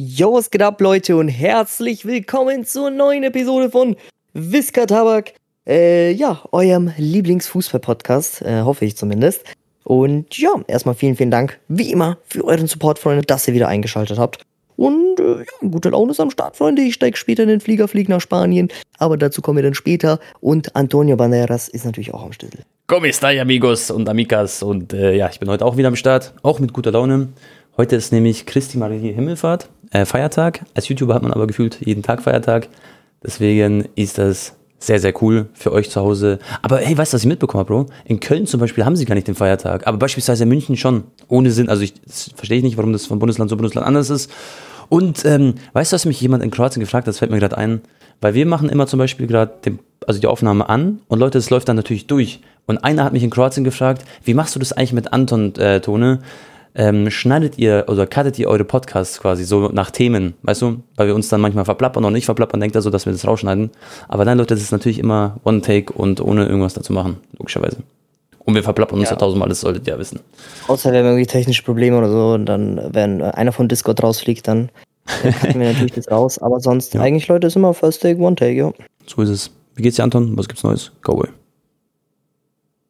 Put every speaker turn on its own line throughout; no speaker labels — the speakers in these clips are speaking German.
Yo, was geht ab, Leute, und herzlich willkommen zur neuen Episode von Whisker Tabak. Äh, ja, eurem Lieblingsfußball-Podcast, äh, hoffe ich zumindest. Und ja, erstmal vielen, vielen Dank, wie immer, für euren Support, Freunde, dass ihr wieder eingeschaltet habt. Und äh, ja, gute Laune ist am Start, Freunde. Ich steige später in den Flieger, fliege nach Spanien, aber dazu kommen wir dann später. Und Antonio Banderas ist natürlich auch am Schlüssel.
Como estai, amigos und amigas? Und äh, ja, ich bin heute auch wieder am Start, auch mit guter Laune. Heute ist nämlich Christi Marie Himmelfahrt, äh, Feiertag. Als YouTuber hat man aber gefühlt jeden Tag Feiertag. Deswegen ist das sehr, sehr cool für euch zu Hause. Aber hey, weißt du, was ich mitbekommen habe, Bro? In Köln zum Beispiel haben sie gar nicht den Feiertag. Aber beispielsweise in München schon. Ohne Sinn. Also ich verstehe ich nicht, warum das von Bundesland zu Bundesland anders ist. Und ähm, weißt du, was mich jemand in Kroatien gefragt hat? Das fällt mir gerade ein. Weil wir machen immer zum Beispiel gerade also die Aufnahme an und Leute, es läuft dann natürlich durch. Und einer hat mich in Kroatien gefragt, wie machst du das eigentlich mit Anton-Tone? Äh, ähm, schneidet ihr oder cuttet ihr eure Podcasts quasi so nach Themen, weißt du? Weil wir uns dann manchmal verplappern oder nicht verplappern, denkt er so, dass wir das rausschneiden. Aber nein, Leute, das ist natürlich immer One-Take und ohne irgendwas dazu machen, logischerweise. Und wir verplappern uns ja, tausendmal, das solltet ihr ja wissen.
Außer wir haben irgendwie technische Probleme oder so und dann, wenn einer von Discord rausfliegt, dann cutten wir natürlich das raus. Aber sonst, ja. eigentlich, Leute, ist immer First Take, One Take, ja.
So ist es. Wie geht's dir, Anton? Was gibt's Neues? Go away.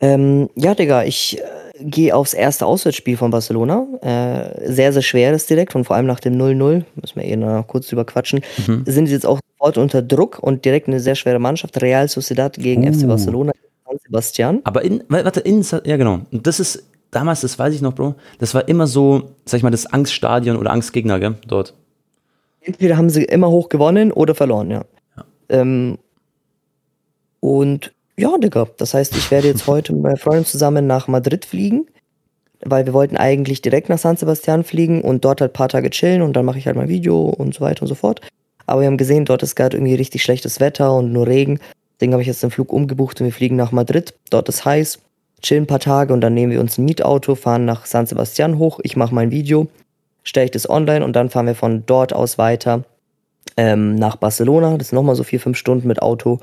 Ähm, ja, Digga, ich gehe aufs erste Auswärtsspiel von Barcelona. Äh, sehr, sehr schweres direkt und vor allem nach dem 0-0, müssen wir eh noch kurz drüber quatschen, mhm. sind sie jetzt auch sofort unter Druck und direkt eine sehr schwere Mannschaft. Real Sociedad gegen uh. FC Barcelona, San Sebastian.
Aber in, warte, in, ja genau. Und das ist, damals, das weiß ich noch, Bro, das war immer so, sag ich mal, das Angststadion oder Angstgegner, gell, dort.
Entweder haben sie immer hoch gewonnen oder verloren, ja. ja. Ähm, und ja, Digga. Das heißt, ich werde jetzt heute mit meiner Freundin zusammen nach Madrid fliegen, weil wir wollten eigentlich direkt nach San Sebastian fliegen und dort halt ein paar Tage chillen und dann mache ich halt mein Video und so weiter und so fort. Aber wir haben gesehen, dort ist gerade irgendwie richtig schlechtes Wetter und nur Regen. Deswegen habe ich jetzt den Flug umgebucht und wir fliegen nach Madrid. Dort ist heiß, chillen ein paar Tage und dann nehmen wir uns ein Mietauto, fahren nach San Sebastian hoch. Ich mache mein Video, stelle ich das online und dann fahren wir von dort aus weiter ähm, nach Barcelona. Das sind nochmal so vier, fünf Stunden mit Auto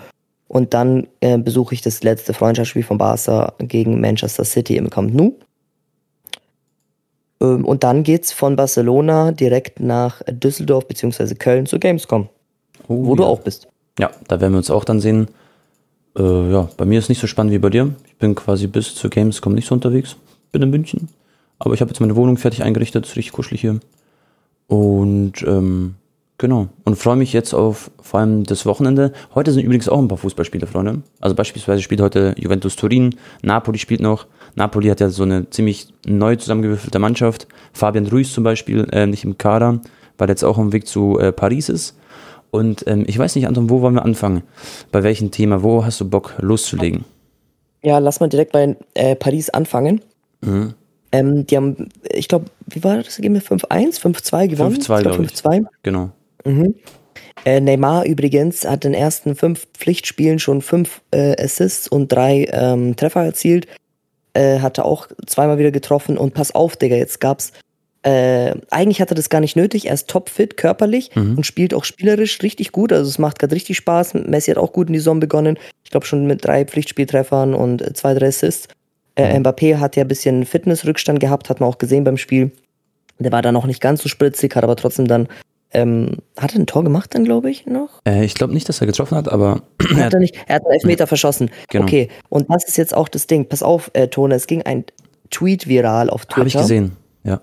und dann äh, besuche ich das letzte Freundschaftsspiel von Barca gegen Manchester City im Camp Nou. Ähm, und dann geht's von Barcelona direkt nach Düsseldorf bzw. Köln zur Gamescom, oh, wo ja. du auch bist.
Ja, da werden wir uns auch dann sehen. Äh, ja, bei mir ist nicht so spannend wie bei dir. Ich bin quasi bis zur Gamescom nicht so unterwegs. Bin in München. Aber ich habe jetzt meine Wohnung fertig eingerichtet, ist richtig kuschelig hier. Und ähm, Genau. Und freue mich jetzt auf vor allem das Wochenende. Heute sind übrigens auch ein paar Fußballspiele, Freunde. Also beispielsweise spielt heute Juventus Turin, Napoli spielt noch. Napoli hat ja so eine ziemlich neu zusammengewürfelte Mannschaft. Fabian Ruiz zum Beispiel äh, nicht im Kader, weil er jetzt auch am Weg zu äh, Paris ist. Und ähm, ich weiß nicht, Anton, wo wollen wir anfangen? Bei welchem Thema? Wo hast du Bock loszulegen?
Ja, lass mal direkt bei äh, Paris anfangen. Mhm. Ähm, die haben, ich glaube, wie war das Ergebnis? 5-1, 5-2 gewonnen?
5-2, glaube ich. 5-2. Genau.
Mhm. Äh, Neymar übrigens hat in den ersten fünf Pflichtspielen schon fünf äh, Assists und drei ähm, Treffer erzielt. Äh, hatte auch zweimal wieder getroffen und pass auf, Digga, jetzt gab's. Äh, eigentlich hat er das gar nicht nötig. Er ist topfit, körperlich mhm. und spielt auch spielerisch richtig gut. Also es macht gerade richtig Spaß. Messi hat auch gut in die Saison begonnen. Ich glaube schon mit drei Pflichtspieltreffern und äh, zwei, drei Assists. Äh, mhm. Mbappé hat ja ein bisschen Fitnessrückstand gehabt, hat man auch gesehen beim Spiel. Der war da noch nicht ganz so spritzig, hat aber trotzdem dann ähm, hat er ein Tor gemacht dann, glaube ich, noch?
Äh, ich glaube nicht, dass er getroffen hat, aber.
hat er nicht. Er hat einen Elfmeter ja. verschossen. Genau. Okay, und das ist jetzt auch das Ding. Pass auf, äh, Tone, es ging ein Tweet viral auf Twitter.
Habe ich gesehen, ja.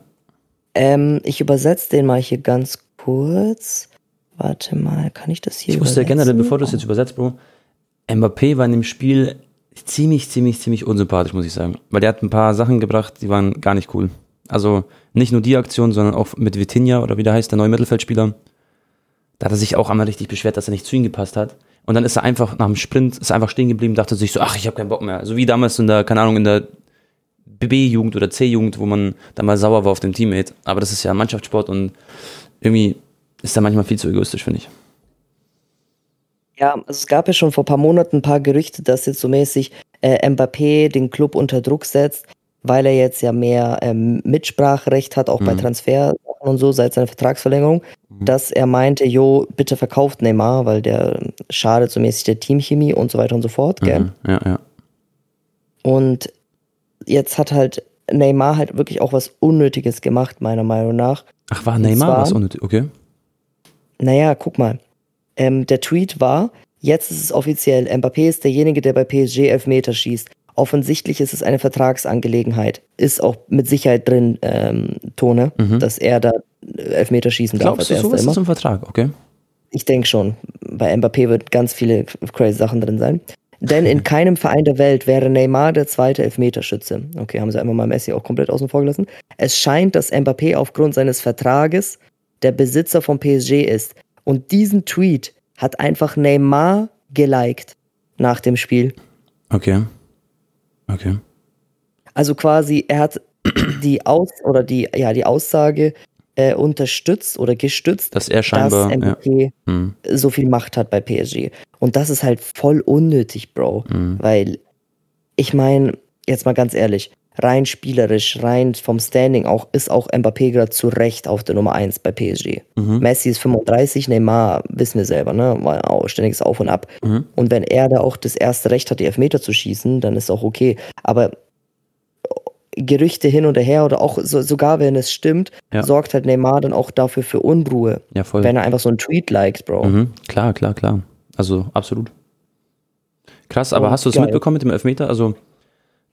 Ähm, ich übersetze den mal hier ganz kurz. Warte mal, kann ich das hier
Ich wusste generell, bevor du es jetzt übersetzt, Bro, Mbappé war in dem Spiel ziemlich, ziemlich, ziemlich unsympathisch, muss ich sagen. Weil der hat ein paar Sachen gebracht, die waren gar nicht cool. Also nicht nur die Aktion, sondern auch mit Vitinha oder wie der heißt, der neue Mittelfeldspieler. Da hat er sich auch einmal richtig beschwert, dass er nicht zu ihm gepasst hat. Und dann ist er einfach nach dem Sprint, ist einfach stehen geblieben, dachte sich so, ach, ich habe keinen Bock mehr. So wie damals in der, keine Ahnung, in der B-Jugend oder C-Jugend, wo man dann mal sauer war auf dem Teammate. Aber das ist ja Mannschaftssport und irgendwie ist er manchmal viel zu egoistisch, finde ich.
Ja, also es gab ja schon vor ein paar Monaten ein paar Gerüchte, dass jetzt so mäßig äh, Mbappé den Club unter Druck setzt, weil er jetzt ja mehr ähm, Mitspracherecht hat, auch mhm. bei Transfer und so seit seiner Vertragsverlängerung, mhm. dass er meinte, jo, bitte verkauft Neymar, weil der schadet so mäßig der Teamchemie und so weiter und so fort, mhm. gell?
Ja, ja.
Und jetzt hat halt Neymar halt wirklich auch was Unnötiges gemacht, meiner Meinung nach.
Ach, war Neymar zwar, was unnötig? Okay.
naja, guck mal. Ähm, der Tweet war, jetzt ist es offiziell, Mbappé ist derjenige, der bei PSG Elfmeter schießt. Offensichtlich ist es eine Vertragsangelegenheit. Ist auch mit Sicherheit drin, ähm, Tone,
Mhm.
dass er da Elfmeter schießen darf
Glaubst du,
als
so
erster
ist
immer.
das im Vertrag? Okay.
Ich denke schon. Bei Mbappé wird ganz viele crazy Sachen drin sein. Denn in keinem Verein der Welt wäre Neymar der zweite Elfmeterschütze. Okay, haben sie einfach mal Messi auch komplett außen vor gelassen. Es scheint, dass Mbappé aufgrund seines Vertrages der Besitzer von PSG ist. Und diesen Tweet hat einfach Neymar geliked nach dem Spiel.
Okay. Okay.
Also quasi, er hat die Aus oder die, ja, die Aussage äh, unterstützt oder gestützt,
Dass er scheinbar.
dass
ja.
Mbappé
Mhm.
so viel Macht hat bei PSG. Und das ist halt voll unnötig, Bro.
Mhm.
Weil, ich meine, jetzt mal ganz ehrlich, rein spielerisch, rein vom Standing auch, ist auch Mbappé gerade zu Recht auf der Nummer 1 bei PSG.
Mhm.
Messi ist 35, Neymar, wissen wir selber, ne? War auch ständiges Auf und Ab.
Mhm.
Und wenn er da auch das erste Recht hat, die Elfmeter zu schießen, dann ist auch okay. Aber Gerüchte hin und her oder auch so, sogar wenn es stimmt,
Ja.
sorgt halt Neymar dann auch dafür für Unruhe,
Ja, voll.
wenn er einfach so einen Tweet liked, Bro.
Mhm. Klar, klar, klar. Also absolut. Krass, aber
Und
hast du es mitbekommen mit dem Elfmeter? Also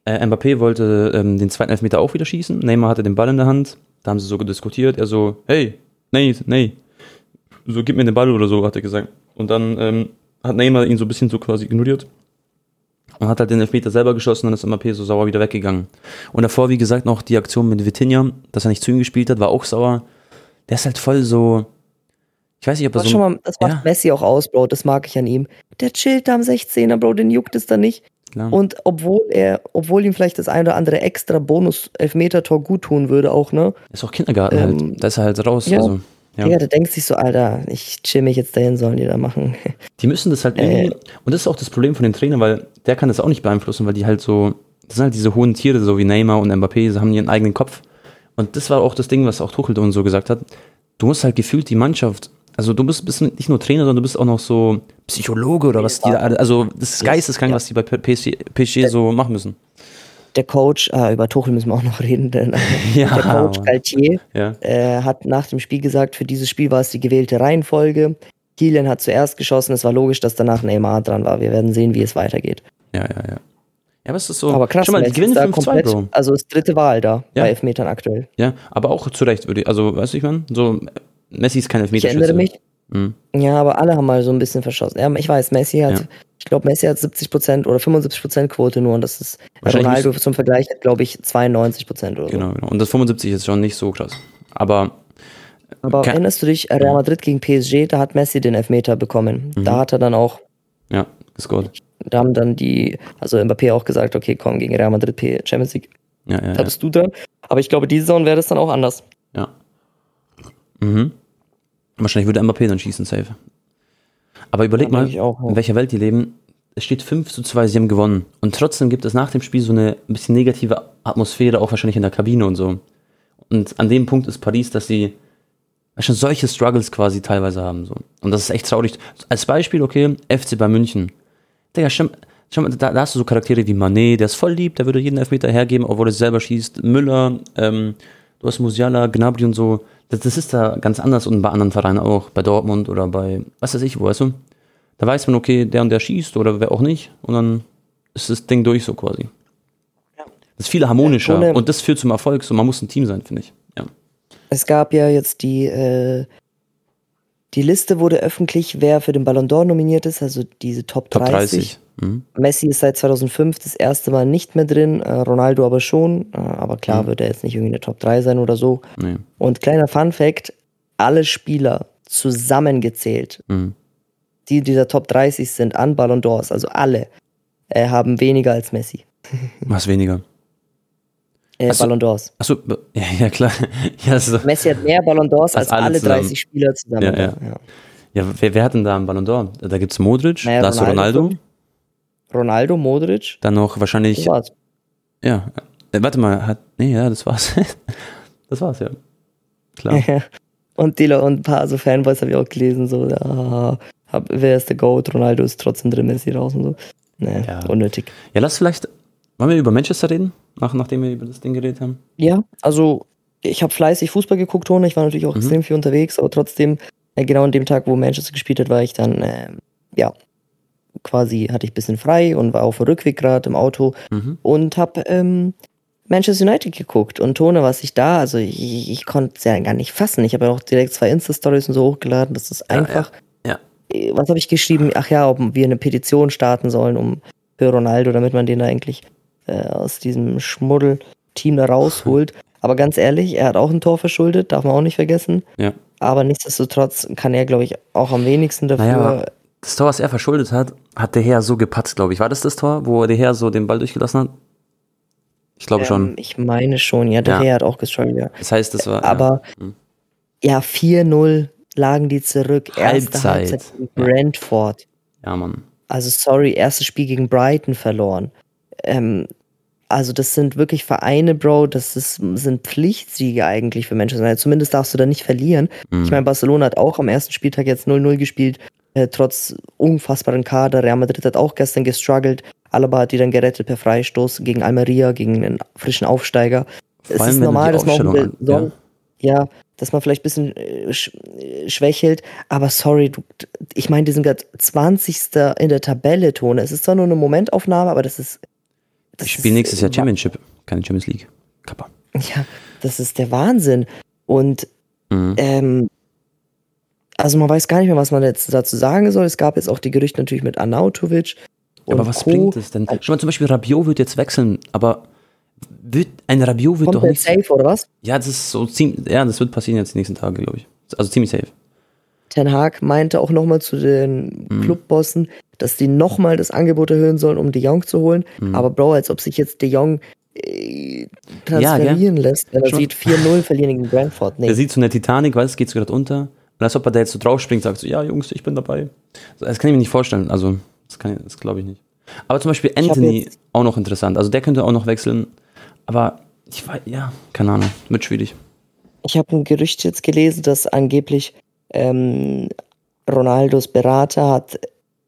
äh, Mbappé wollte ähm, den zweiten Elfmeter auch wieder schießen. Neymar hatte den Ball in der Hand. Da haben sie so diskutiert. Er so, hey, nee, nee. So, gib mir den Ball oder so, hat er gesagt. Und dann ähm, hat Neymar ihn so ein bisschen so quasi ignoriert. Und hat halt den Elfmeter selber geschossen, dann ist Mbappé so sauer wieder weggegangen. Und davor, wie gesagt, noch die Aktion mit Vitinha, dass er nicht zu ihm gespielt hat, war auch sauer. Der ist halt voll so, ich weiß nicht, ob er
Das,
so...
schon mal, das macht
ja.
Messi auch aus, Bro. Das mag ich an ihm. Der chillt da am 16er, Bro. Den juckt es da nicht.
Klar.
Und obwohl er, obwohl ihm vielleicht das ein oder andere extra Bonus-Elfmeter-Tor gut tun würde, auch, ne?
Ist auch Kindergarten
Ähm,
halt. Da ist er halt raus.
ja.
Also, ja.
Ja. der denkt sich so, Alter, ich chill mich jetzt dahin, sollen die da machen.
Die müssen das halt
Äh.
Und das ist auch das Problem von den Trainern, weil der kann das auch nicht beeinflussen, weil die halt so. Das sind halt diese hohen Tiere, so wie Neymar und Mbappé, sie haben ihren eigenen Kopf. Und das war auch das Ding, was auch Tuchel und so gesagt hat. Du musst halt gefühlt die Mannschaft. Also du bist, bist nicht nur Trainer, sondern du bist auch noch so Psychologe oder was die da. Also das ist geisteskrank,
Ja.
was die bei PSG, PSG so machen müssen.
Der Coach, ah, über Tuchel müssen wir auch noch reden, denn
Ja,
der Coach. Galtier
Ja.
äh, hat nach dem Spiel gesagt, für dieses Spiel war es die gewählte Reihenfolge. Kylian hat zuerst geschossen, es war logisch, dass danach Neymar dran war. Wir werden sehen, wie es weitergeht.
Ja, ja, ja. Ja, aber es ist so.
Aber krass,
Schau mal, die gewinnen
ist da
5-2,
komplett,
Bro.
also ist dritte Wahl da
Ja.
bei Elfmetern aktuell.
Ja, aber auch zu Recht würde ich. Also, weißt du, ich meine? So, Messi ist kein
Ich
Elfmeterschütze.
erinnere mich,
Mhm.
ja, aber alle haben mal so ein bisschen verschossen. Ja, ich weiß, Messi hat,
Ja.
ich glaube, Messi hat 70% oder 75% Quote nur und das ist, Ronaldo zum Vergleich hat, glaube ich, 92% oder so.
Genau, genau. Und das 75 ist schon nicht so krass. Aber
Aber
Ke-
erinnerst du dich, Real Madrid gegen PSG, da hat Messi den Elfmeter bekommen.
Mhm.
Da hat er dann auch,
ja, gescored.
da haben dann die, also Mbappé auch gesagt, okay, komm, gegen Real Madrid P- Champions League,
Ja, ja,
da
ja.
du dran. Aber ich glaube, diese Saison wäre das dann auch anders.
ja. Mhm. Wahrscheinlich würde Mbappé dann schießen, safe. Aber überleg mal,
auch, ja.
in welcher Welt die leben. Es steht 5 zu 2, sie haben gewonnen. Und trotzdem gibt es nach dem Spiel so eine ein bisschen negative Atmosphäre, auch wahrscheinlich in der Kabine und so. Und an dem Punkt ist Paris, dass sie schon solche Struggles quasi teilweise haben. So. Und das ist echt traurig. Als Beispiel, okay, FC bei München. Digga, schau, schau mal, da, da hast du so Charaktere wie Manet, der ist voll lieb, der würde jeden Elfmeter hergeben, obwohl er selber schießt. Müller, ähm, du hast Musiala, Gnabry und so. Das, das ist da ganz anders und bei anderen Vereinen auch, bei Dortmund oder bei, was weiß ich, wo, weißt du? Da weiß man, okay, der und der schießt oder wer auch nicht und dann ist das Ding durch so quasi.
Ja.
Das ist viel harmonischer
Ja,
und das führt zum Erfolg. So, man muss ein Team sein, finde ich. Ja.
Es gab ja jetzt die, äh, die Liste wurde öffentlich, wer für den Ballon d'Or nominiert ist, also diese Top 30.
Top 30. Mhm.
Messi ist seit 2005 das erste Mal nicht mehr drin, äh, Ronaldo aber schon, äh, aber klar
Mhm.
wird er jetzt nicht irgendwie eine Top 3 sein oder so.
Nee.
Und kleiner Fun Fact, alle Spieler zusammengezählt,
Mhm.
die dieser Top 30 sind an Ballon d'Ors, also alle, äh, haben weniger als Messi.
Was weniger.
Äh,
Ach so.
Ballon d'Ors.
Achso, ja, ja klar. Ja, also,
Messi hat mehr Ballon d'Ors als,
Als alle zusammen.
30 Spieler zusammen.
Ja, ja. ja wer, wer hat denn da einen Ballon d'Or? Da gibt's Modric,
Naja,
da hast du
Ronaldo.
Ronaldo,
Modric,
dann noch
das
wahrscheinlich,
war's.
ja, äh, warte mal, hat, nee, ja, das war's. das war's, ja. Klar.
und, die, und ein paar so Fanboys habe ich auch gelesen, so, ja, hab, wer ist der Goat? Ronaldo ist trotzdem drin, Messi raus und so. Nee,
Ja.
unnötig.
Ja, lass vielleicht, wollen wir über Manchester reden, nach, nachdem wir über das Ding geredet haben?
Ja, also ich habe fleißig Fußball geguckt, Tone. Ich war natürlich auch
Mhm.
extrem viel unterwegs, aber trotzdem äh, genau an dem Tag, wo Manchester gespielt hat, war ich dann, äh, ja, quasi hatte ich ein bisschen frei und war auf dem Rückweg gerade im Auto
Mhm.
und habe ähm, Manchester United geguckt. Und Tone, was ich da, also ich, ich konnte es ja gar nicht fassen. Ich habe ja auch direkt zwei Insta-Stories und so hochgeladen. Das ist einfach.
Ja.
Äh, Was habe ich geschrieben? Ach ja, ob wir eine Petition starten sollen, um für Ronaldo, damit man den da eigentlich äh, aus diesem Schmuddelteam da rausholt. Aber ganz ehrlich, er hat auch ein Tor verschuldet, darf man auch nicht vergessen.
Ja.
Aber nichtsdestotrotz kann er, glaube ich, auch am wenigsten dafür.
Naja, das Tor, was er verschuldet hat, hat der Herr so gepatzt, glaube ich. War das das Tor, wo der Herr so den Ball durchgelassen hat? Ich glaube
ähm,
schon.
Ich meine schon, ja, der
Ja.
Herr hat auch gestruggelt, ja.
Das heißt, das war.
Aber
ja. Mhm.
ja, 4-0 lagen die zurück. Erste
Halbzeit.
Halbzeit gegen Brentford.
Ja, Mann.
Also sorry, erstes Spiel gegen Brighton verloren. Ähm, also das sind wirklich Vereine, Bro, das ist, sind Pflichtsiege eigentlich für Manchester United. Zumindest darfst du da nicht verlieren.
Mhm.
Ich meine, Barcelona hat auch am ersten Spieltag jetzt 0-0 gespielt, äh, trotz unfassbaren Kader. Real Madrid hat auch gestern gestruggelt. Alaba hat die dann gerettet per Freistoß gegen Almeria, gegen einen frischen Aufsteiger.
Vor
es
allem,
ist normal, dass man auch
an-
bisschen, ja. dass man vielleicht ein bisschen äh, sch äh, schwächelt, aber sorry, du, ich meine, die sind gerade 20. in der Tabelle, Tone. Es ist zwar nur eine Momentaufnahme, aber das ist. Das
Ich spiele nächstes Jahr Championship, keine Champions League. Kappa.
Ja, das ist der Wahnsinn. Und
Mhm.
ähm, also man weiß gar nicht mehr, was man jetzt dazu sagen soll. Es gab jetzt auch die Gerüchte natürlich mit Arnautovic.
Aber was
Co.
bringt es denn? Schon mal zum Beispiel Rabiot wird jetzt wechseln, aber wird, ein Rabiot wird
Kommt
doch nicht.
safe oder was?
Ja, das ist so ziemlich, ja, das wird passieren jetzt die nächsten Tage, glaube ich. Also ziemlich safe.
Ten Hag meinte auch nochmal zu den
Mhm.
Clubbossen, dass die nochmal das Angebot erhöhen sollen, um De Jong zu holen.
Mhm.
Aber Bro, als ob sich jetzt De Jong äh,
Ja,
transferieren lässt, wenn er
Schon-
sieht 4-0 verlieren gegen Brentford. Nee.
Der sieht so eine Titanic, weiß, geht so gerade unter. Und als ob er da jetzt so draufspringt, sagt so, ja, Jungs, ich bin dabei. Das kann ich mir nicht vorstellen. Also, das, kann ich- das glaube ich nicht. Aber zum Beispiel Anthony, auch noch interessant. Also, der könnte auch noch wechseln. Aber ich weiß, ja, keine Ahnung. Wird schwierig.
Ich habe ein Gerücht jetzt gelesen, dass angeblich ähm, Ronaldos Berater hat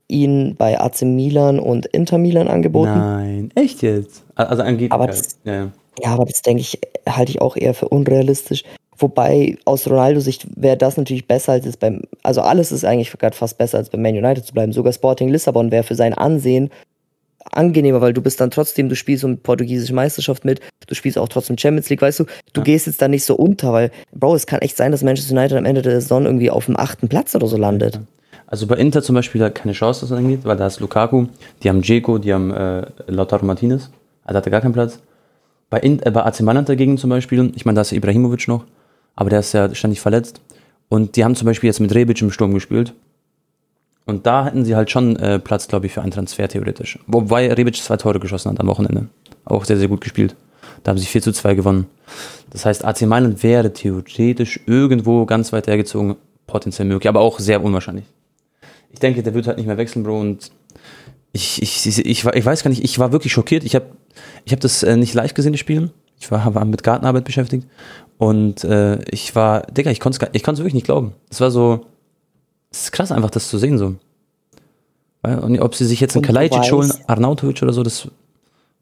ihn bei AC Milan und Inter Milan angeboten.
Nein, echt jetzt? Also, angeblich.
Aber
halt.
das-
ja, ja.
Ja, aber das denke ich, halte ich auch eher für unrealistisch. Wobei aus Ronaldo-Sicht wäre das natürlich besser als es beim, also alles ist eigentlich gerade fast besser als beim Man United zu bleiben. Sogar Sporting Lissabon wäre für sein Ansehen angenehmer, weil du bist dann trotzdem, du spielst um die portugiesische Meisterschaft mit, du spielst auch trotzdem Champions League, weißt du, du
Ja.
gehst jetzt da nicht so unter, weil, Bro, es kann echt sein, dass Manchester United am Ende der Saison irgendwie auf dem achten Platz oder so landet.
Also bei Inter zum Beispiel hat keine Chance, was das angeht, weil da ist Lukaku, die haben Dzeko, die haben äh, Lautaro Martinez, also hat er gar keinen Platz. Bei, In äh, bei AC Mailand dagegen zum Beispiel, ich meine, da ist Ibrahimovic noch, aber der ist ja ständig verletzt. Und die haben zum Beispiel jetzt mit Rebic im Sturm gespielt. Und da hätten sie halt schon äh, Platz, glaube ich, für einen Transfer theoretisch. Wobei Rebic zwei Tore geschossen hat am Wochenende. Auch sehr, sehr gut gespielt. Da haben sie 4 zu 2 gewonnen. Das heißt, AC Mailand wäre theoretisch irgendwo ganz weit hergezogen potenziell möglich, aber auch sehr unwahrscheinlich. Ich denke, der wird halt nicht mehr wechseln, Bro. Und ich, ich, ich, ich, ich weiß gar nicht, ich war wirklich schockiert. Ich habe ich hab das äh, nicht live gesehen, das Spiel. Ich war, war mit Gartenarbeit beschäftigt. Und äh, ich war, Digga, ich konnte es ich konnt's wirklich nicht glauben. Es war so, es ist krass einfach, das zu sehen so. Und ob sie sich jetzt einen Kalajdzic holen, Arnautovic oder so, das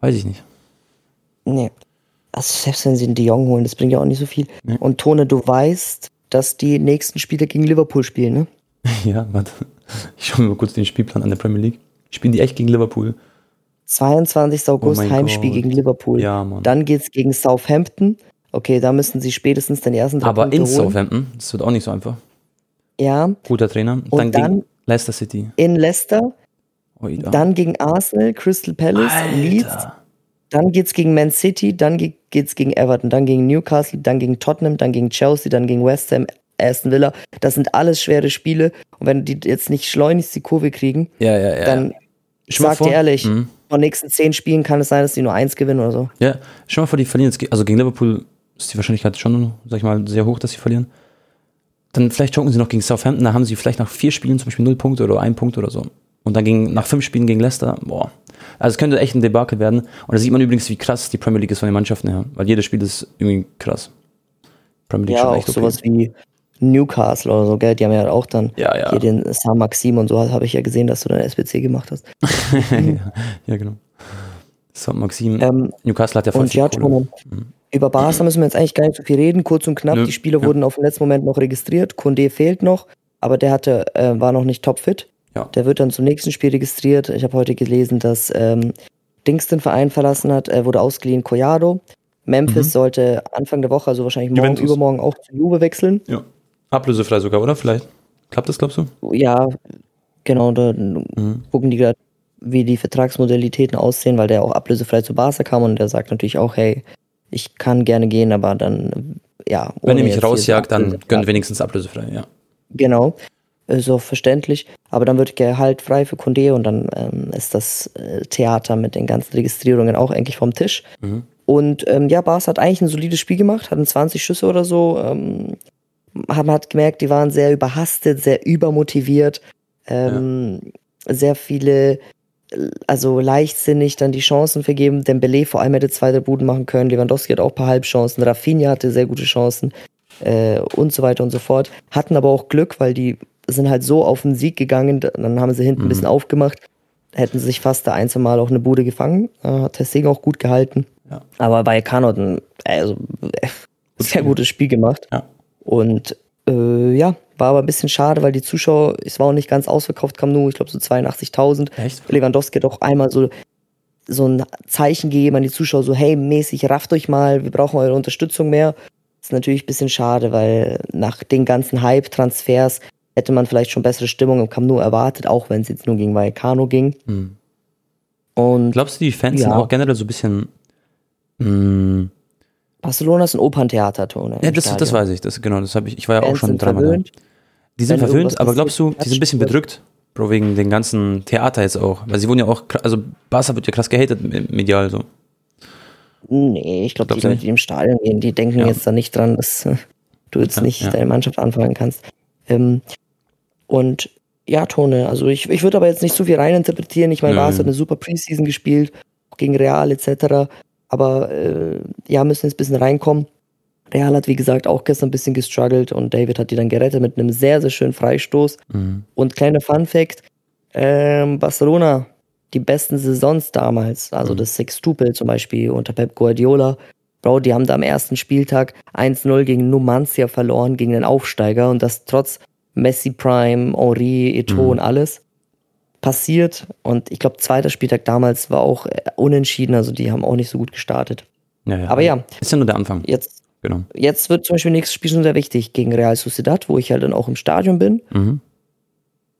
weiß ich nicht.
Nee. Also selbst wenn sie einen De Jong holen, das bringt ja auch nicht so viel.
Nee.
Und Tone, du weißt, dass die nächsten Spiele gegen Liverpool spielen, ne?
ja, warte. Ich schaue mir mal kurz den Spielplan an der Premier League. Spielen die echt gegen Liverpool?
22. August
Oh
Heimspiel
Gott.
gegen Liverpool.
Ja, Mann.
Dann geht's gegen Southampton. Okay, da müssen sie spätestens den ersten drei
Aber
Punkte
in
holen.
Southampton, das wird auch nicht so einfach.
Ja,
Guter Trainer.
Und
dann,
dann-
gegen Leicester City.
in Leicester,
Ui, da.
dann gegen Arsenal, Crystal Palace, Leeds,
Alter.
dann geht's gegen Man City, dann ge- geht's gegen Everton, dann gegen Newcastle, dann gegen Tottenham, dann gegen Chelsea, dann gegen West Ham, Aston Villa. Das sind alles schwere Spiele. Und wenn die jetzt nicht schleunigst die Kurve kriegen,
Ja, ja, ja.
dann ich
Stell mal
sag
vor-
dir ehrlich,
Mhm.
Von den nächsten zehn Spielen kann es sein, dass die nur eins gewinnen oder so.
Ja, schau mal vor, die verlieren jetzt, also gegen Liverpool ist die Wahrscheinlichkeit schon, sag ich mal, sehr hoch, dass sie verlieren. Dann vielleicht choken sie noch gegen Southampton, da haben sie vielleicht nach vier Spielen zum Beispiel null Punkte oder ein Punkt oder so. Und dann gegen, nach fünf Spielen gegen Leicester, boah. Also es könnte echt ein Debakel werden. Und da sieht man übrigens, wie krass die Premier League ist von den Mannschaften her. Weil jedes Spiel ist irgendwie krass. Premier League
Ja,
schon
auch
echt okay.
sowas wie Newcastle oder so, gell? Die haben ja auch dann
Ja, ja.
hier den Sam Maxim und so, habe ich ja gesehen, dass du dein SBC gemacht hast.
ja, genau. So, Maxim,
Ähm,
Newcastle hat ja voll
und
viel
ja,
Kohle.
Tone, über Barca müssen wir jetzt eigentlich gar nicht so viel reden. Kurz und knapp,
Nö.
die Spieler wurden auf den letzten Moment noch registriert. Kunde fehlt noch. aber der hatte, äh, war noch nicht topfit.
Ja.
Der wird dann zum nächsten Spiel registriert. Ich habe heute gelesen, dass ähm, Dings den Verein verlassen hat. Er wurde ausgeliehen, Collado. Memphis
Mhm.
sollte Anfang der Woche, also wahrscheinlich morgen,
Juventus.
übermorgen auch zu Juve wechseln.
Ja. Ablösefrei sogar, oder? Vielleicht. Klappt das, glaubst du?
Ja, genau, da
Mhm.
gucken die gerade, wie die Vertragsmodalitäten aussehen, weil der auch ablösefrei zu Barca kam und der sagt natürlich auch, hey, ich kann gerne gehen, aber dann, ja.
Wenn ihr mich rausjagt,
so
dann gönnt wenigstens ablösefrei, ja.
Genau, auch verständlich. Aber dann wird Gehalt frei für Kunde und dann ähm, ist das äh, Theater mit den ganzen Registrierungen auch endlich vom Tisch.
Mhm.
Und ähm, ja, Bas hat eigentlich ein solides Spiel gemacht, hatten 20 Schüsse oder so. Ähm, man hat gemerkt, die waren sehr überhastet, sehr übermotiviert. Ähm, Sehr viele, also leichtsinnig dann die Chancen vergeben. Dembele vor allem hätte zwei, drei Buden machen können. Lewandowski hat auch ein paar Halbchancen. Rafinha hatte sehr gute Chancen äh, und so weiter und so fort. Hatten aber auch Glück, weil die sind halt so auf den Sieg gegangen. Dann haben sie hinten ein bisschen aufgemacht. Hätten sie sich fast da ein, zwei Mal auch eine Bude gefangen. Hat Tessing auch gut gehalten.
Ja.
Aber bei Kanot also, äh, sehr gutes Spiel gemacht.
Ja.
Und äh, ja, war aber ein bisschen schade, weil die Zuschauer, es war auch nicht ganz ausverkauft, kam nur, ich glaube, so 82.000.
Echt?
Lewandowski hat auch einmal so, so ein Zeichen gegeben an die Zuschauer, so hey, mäßig, rafft euch mal, wir brauchen eure Unterstützung mehr. ist natürlich ein bisschen schade, weil nach den ganzen Hype-Transfers hätte man vielleicht schon bessere Stimmung im Camp Nou erwartet, auch wenn es jetzt nur gegen Vallecano ging.
Hm.
Und
Glaubst du, die Fans
Ja.
sind auch generell so ein bisschen. Mh,
Barcelona ist ein Operntheater, Tone.
ja, das, das weiß ich. Das, genau, das habe ich. Ich war ja auch schon dreimal da.
verwöhnt.
Die sind
Wenn
verwöhnt, aber glaubst du, die sind ein bisschen bedrückt? Bro, wegen den ganzen Theater jetzt auch. Weil sie wurden ja auch, also Barca wird ja krass gehatet me- medial so.
Nee, ich glaube, die Leute, die im Stadion gehen, die denken
Ja.
jetzt da nicht dran, dass du jetzt
Ja,
nicht
ja.
deine Mannschaft anfangen kannst. Ähm, und ja, Tone, also ich, ich würde aber jetzt nicht so viel reininterpretieren. Ich meine. Barca hat eine super Preseason gespielt, gegen Real etc. Aber äh, ja, müssen jetzt ein bisschen reinkommen. Real hat, wie gesagt, auch gestern ein bisschen gestruggelt und David hat die dann gerettet mit einem sehr, sehr schönen Freistoß.
Mhm.
Und kleiner Fun Fact: ähm, Barcelona, die besten Saisons damals, also
Mhm.
das Sextuple zum Beispiel unter Pep Guardiola, Bro, die haben da am ersten Spieltag 1-0 gegen Numancia verloren, gegen den Aufsteiger und das trotz Messi Prime, Henri, Eto'o
Mhm.
und alles passiert. Und ich glaube, zweiter Spieltag damals war auch äh, unentschieden, also die haben auch nicht so gut gestartet.
Ja, ja.
Aber ja,
Ist ja nur der Anfang.
jetzt,
Genau.
jetzt wird zum Beispiel nächstes Spiel schon sehr wichtig gegen Real Sociedad, wo ich halt dann auch im Stadion bin.
Mhm.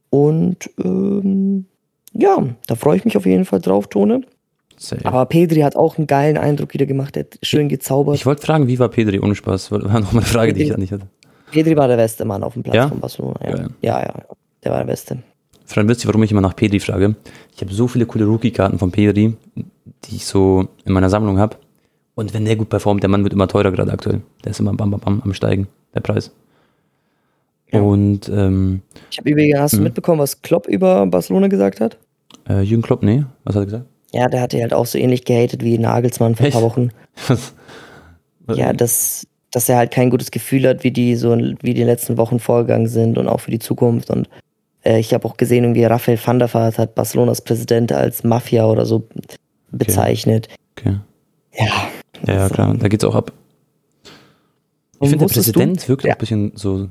Und ähm, ja, da freue ich mich auf jeden Fall drauf, Tone.
Safe.
Aber Pedri hat auch einen geilen Eindruck wieder gemacht, er hat schön gezaubert.
Ich wollte fragen, wie war Pedri ohne Spaß? War noch mal eine Frage, die ich an dich hatte.
Pedri war der beste Mann auf dem Platz
Ja?
von Barcelona. Ja. Ja, ja, ja, der war der Beste.
Vor allem wisst ihr, warum ich immer nach Pedri frage? Ich habe so viele coole Rookie-Karten von Pedri, die ich so in meiner Sammlung habe. Und wenn der gut performt, der Mann wird immer teurer gerade aktuell. Der ist immer bam, bam, bam am Steigen, der Preis.
Ja.
Und ähm,
Ich habe übrigens, hast du
Mhm.
mitbekommen, was Klopp über Barcelona gesagt hat?
äh, Jürgen Klopp, nee, was hat er gesagt?
Ja, der hatte halt auch so ähnlich gehatet wie Nagelsmann vor ein paar? Wochen. Ja, dass, dass er halt kein gutes Gefühl hat, wie die so wie die letzten Wochen vorgegangen sind und auch für die Zukunft. Und äh, ich habe auch gesehen, irgendwie Raphael van der Vaart hat Barcelonas Präsident als Mafia oder so bezeichnet.
Okay.
Ja.
Ja, ja,
also,
klar, da geht's auch ab. Ich finde, der
wusstest du-
Präsident wirkt auch
Ja.
ein bisschen so,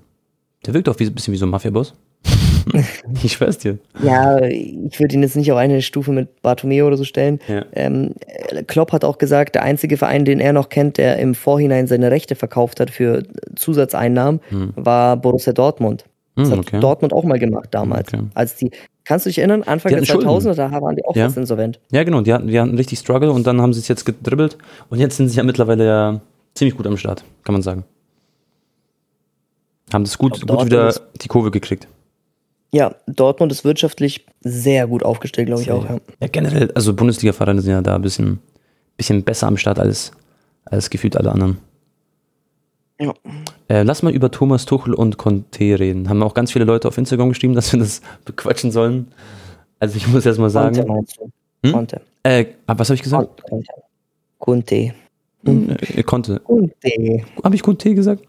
der wirkt auch wie, ein bisschen wie so ein Mafia-Boss. ich schwör's dir.
Ja, ich würde ihn jetzt nicht auf eine Stufe mit Bartomeu oder so stellen.
Ja.
Ähm, äh, Klopp hat auch gesagt, der einzige Verein, den er noch kennt, der im Vorhinein seine Rechte verkauft hat für Zusatzeinnahmen,
Hm.
war Borussia Dortmund. Das
Hm,
hat
okay.
Dortmund auch mal gemacht damals.
Okay.
Als die, kannst du dich erinnern, Anfang der
hatten
2000er, da waren die auch
Ja.
fast insolvent.
Ja, genau, die hatten, die hatten richtig Struggle und dann haben sie es jetzt gedribbelt und jetzt sind sie ja mittlerweile ja ziemlich gut am Start, kann man sagen. Haben das gut, gut wieder die Kurve gekriegt.
Ja, Dortmund ist wirtschaftlich sehr gut aufgestellt, glaube ich auch. Ja.
Ja, generell, also Bundesliga-Vereine sind ja da ein bisschen, bisschen besser am Start als, als gefühlt alle anderen.
Ja.
Äh, lass mal über Thomas Tuchel und Conte reden. Haben auch ganz viele Leute auf Instagram geschrieben, dass wir das bequatschen sollen. Also ich muss erst mal
Conte
sagen.
meinst du?
Hm?
Conte.
Äh, ah, was habe ich gesagt?
Conte. Conte.
Äh, Conte.
Conte.
Habe ich Conte gesagt?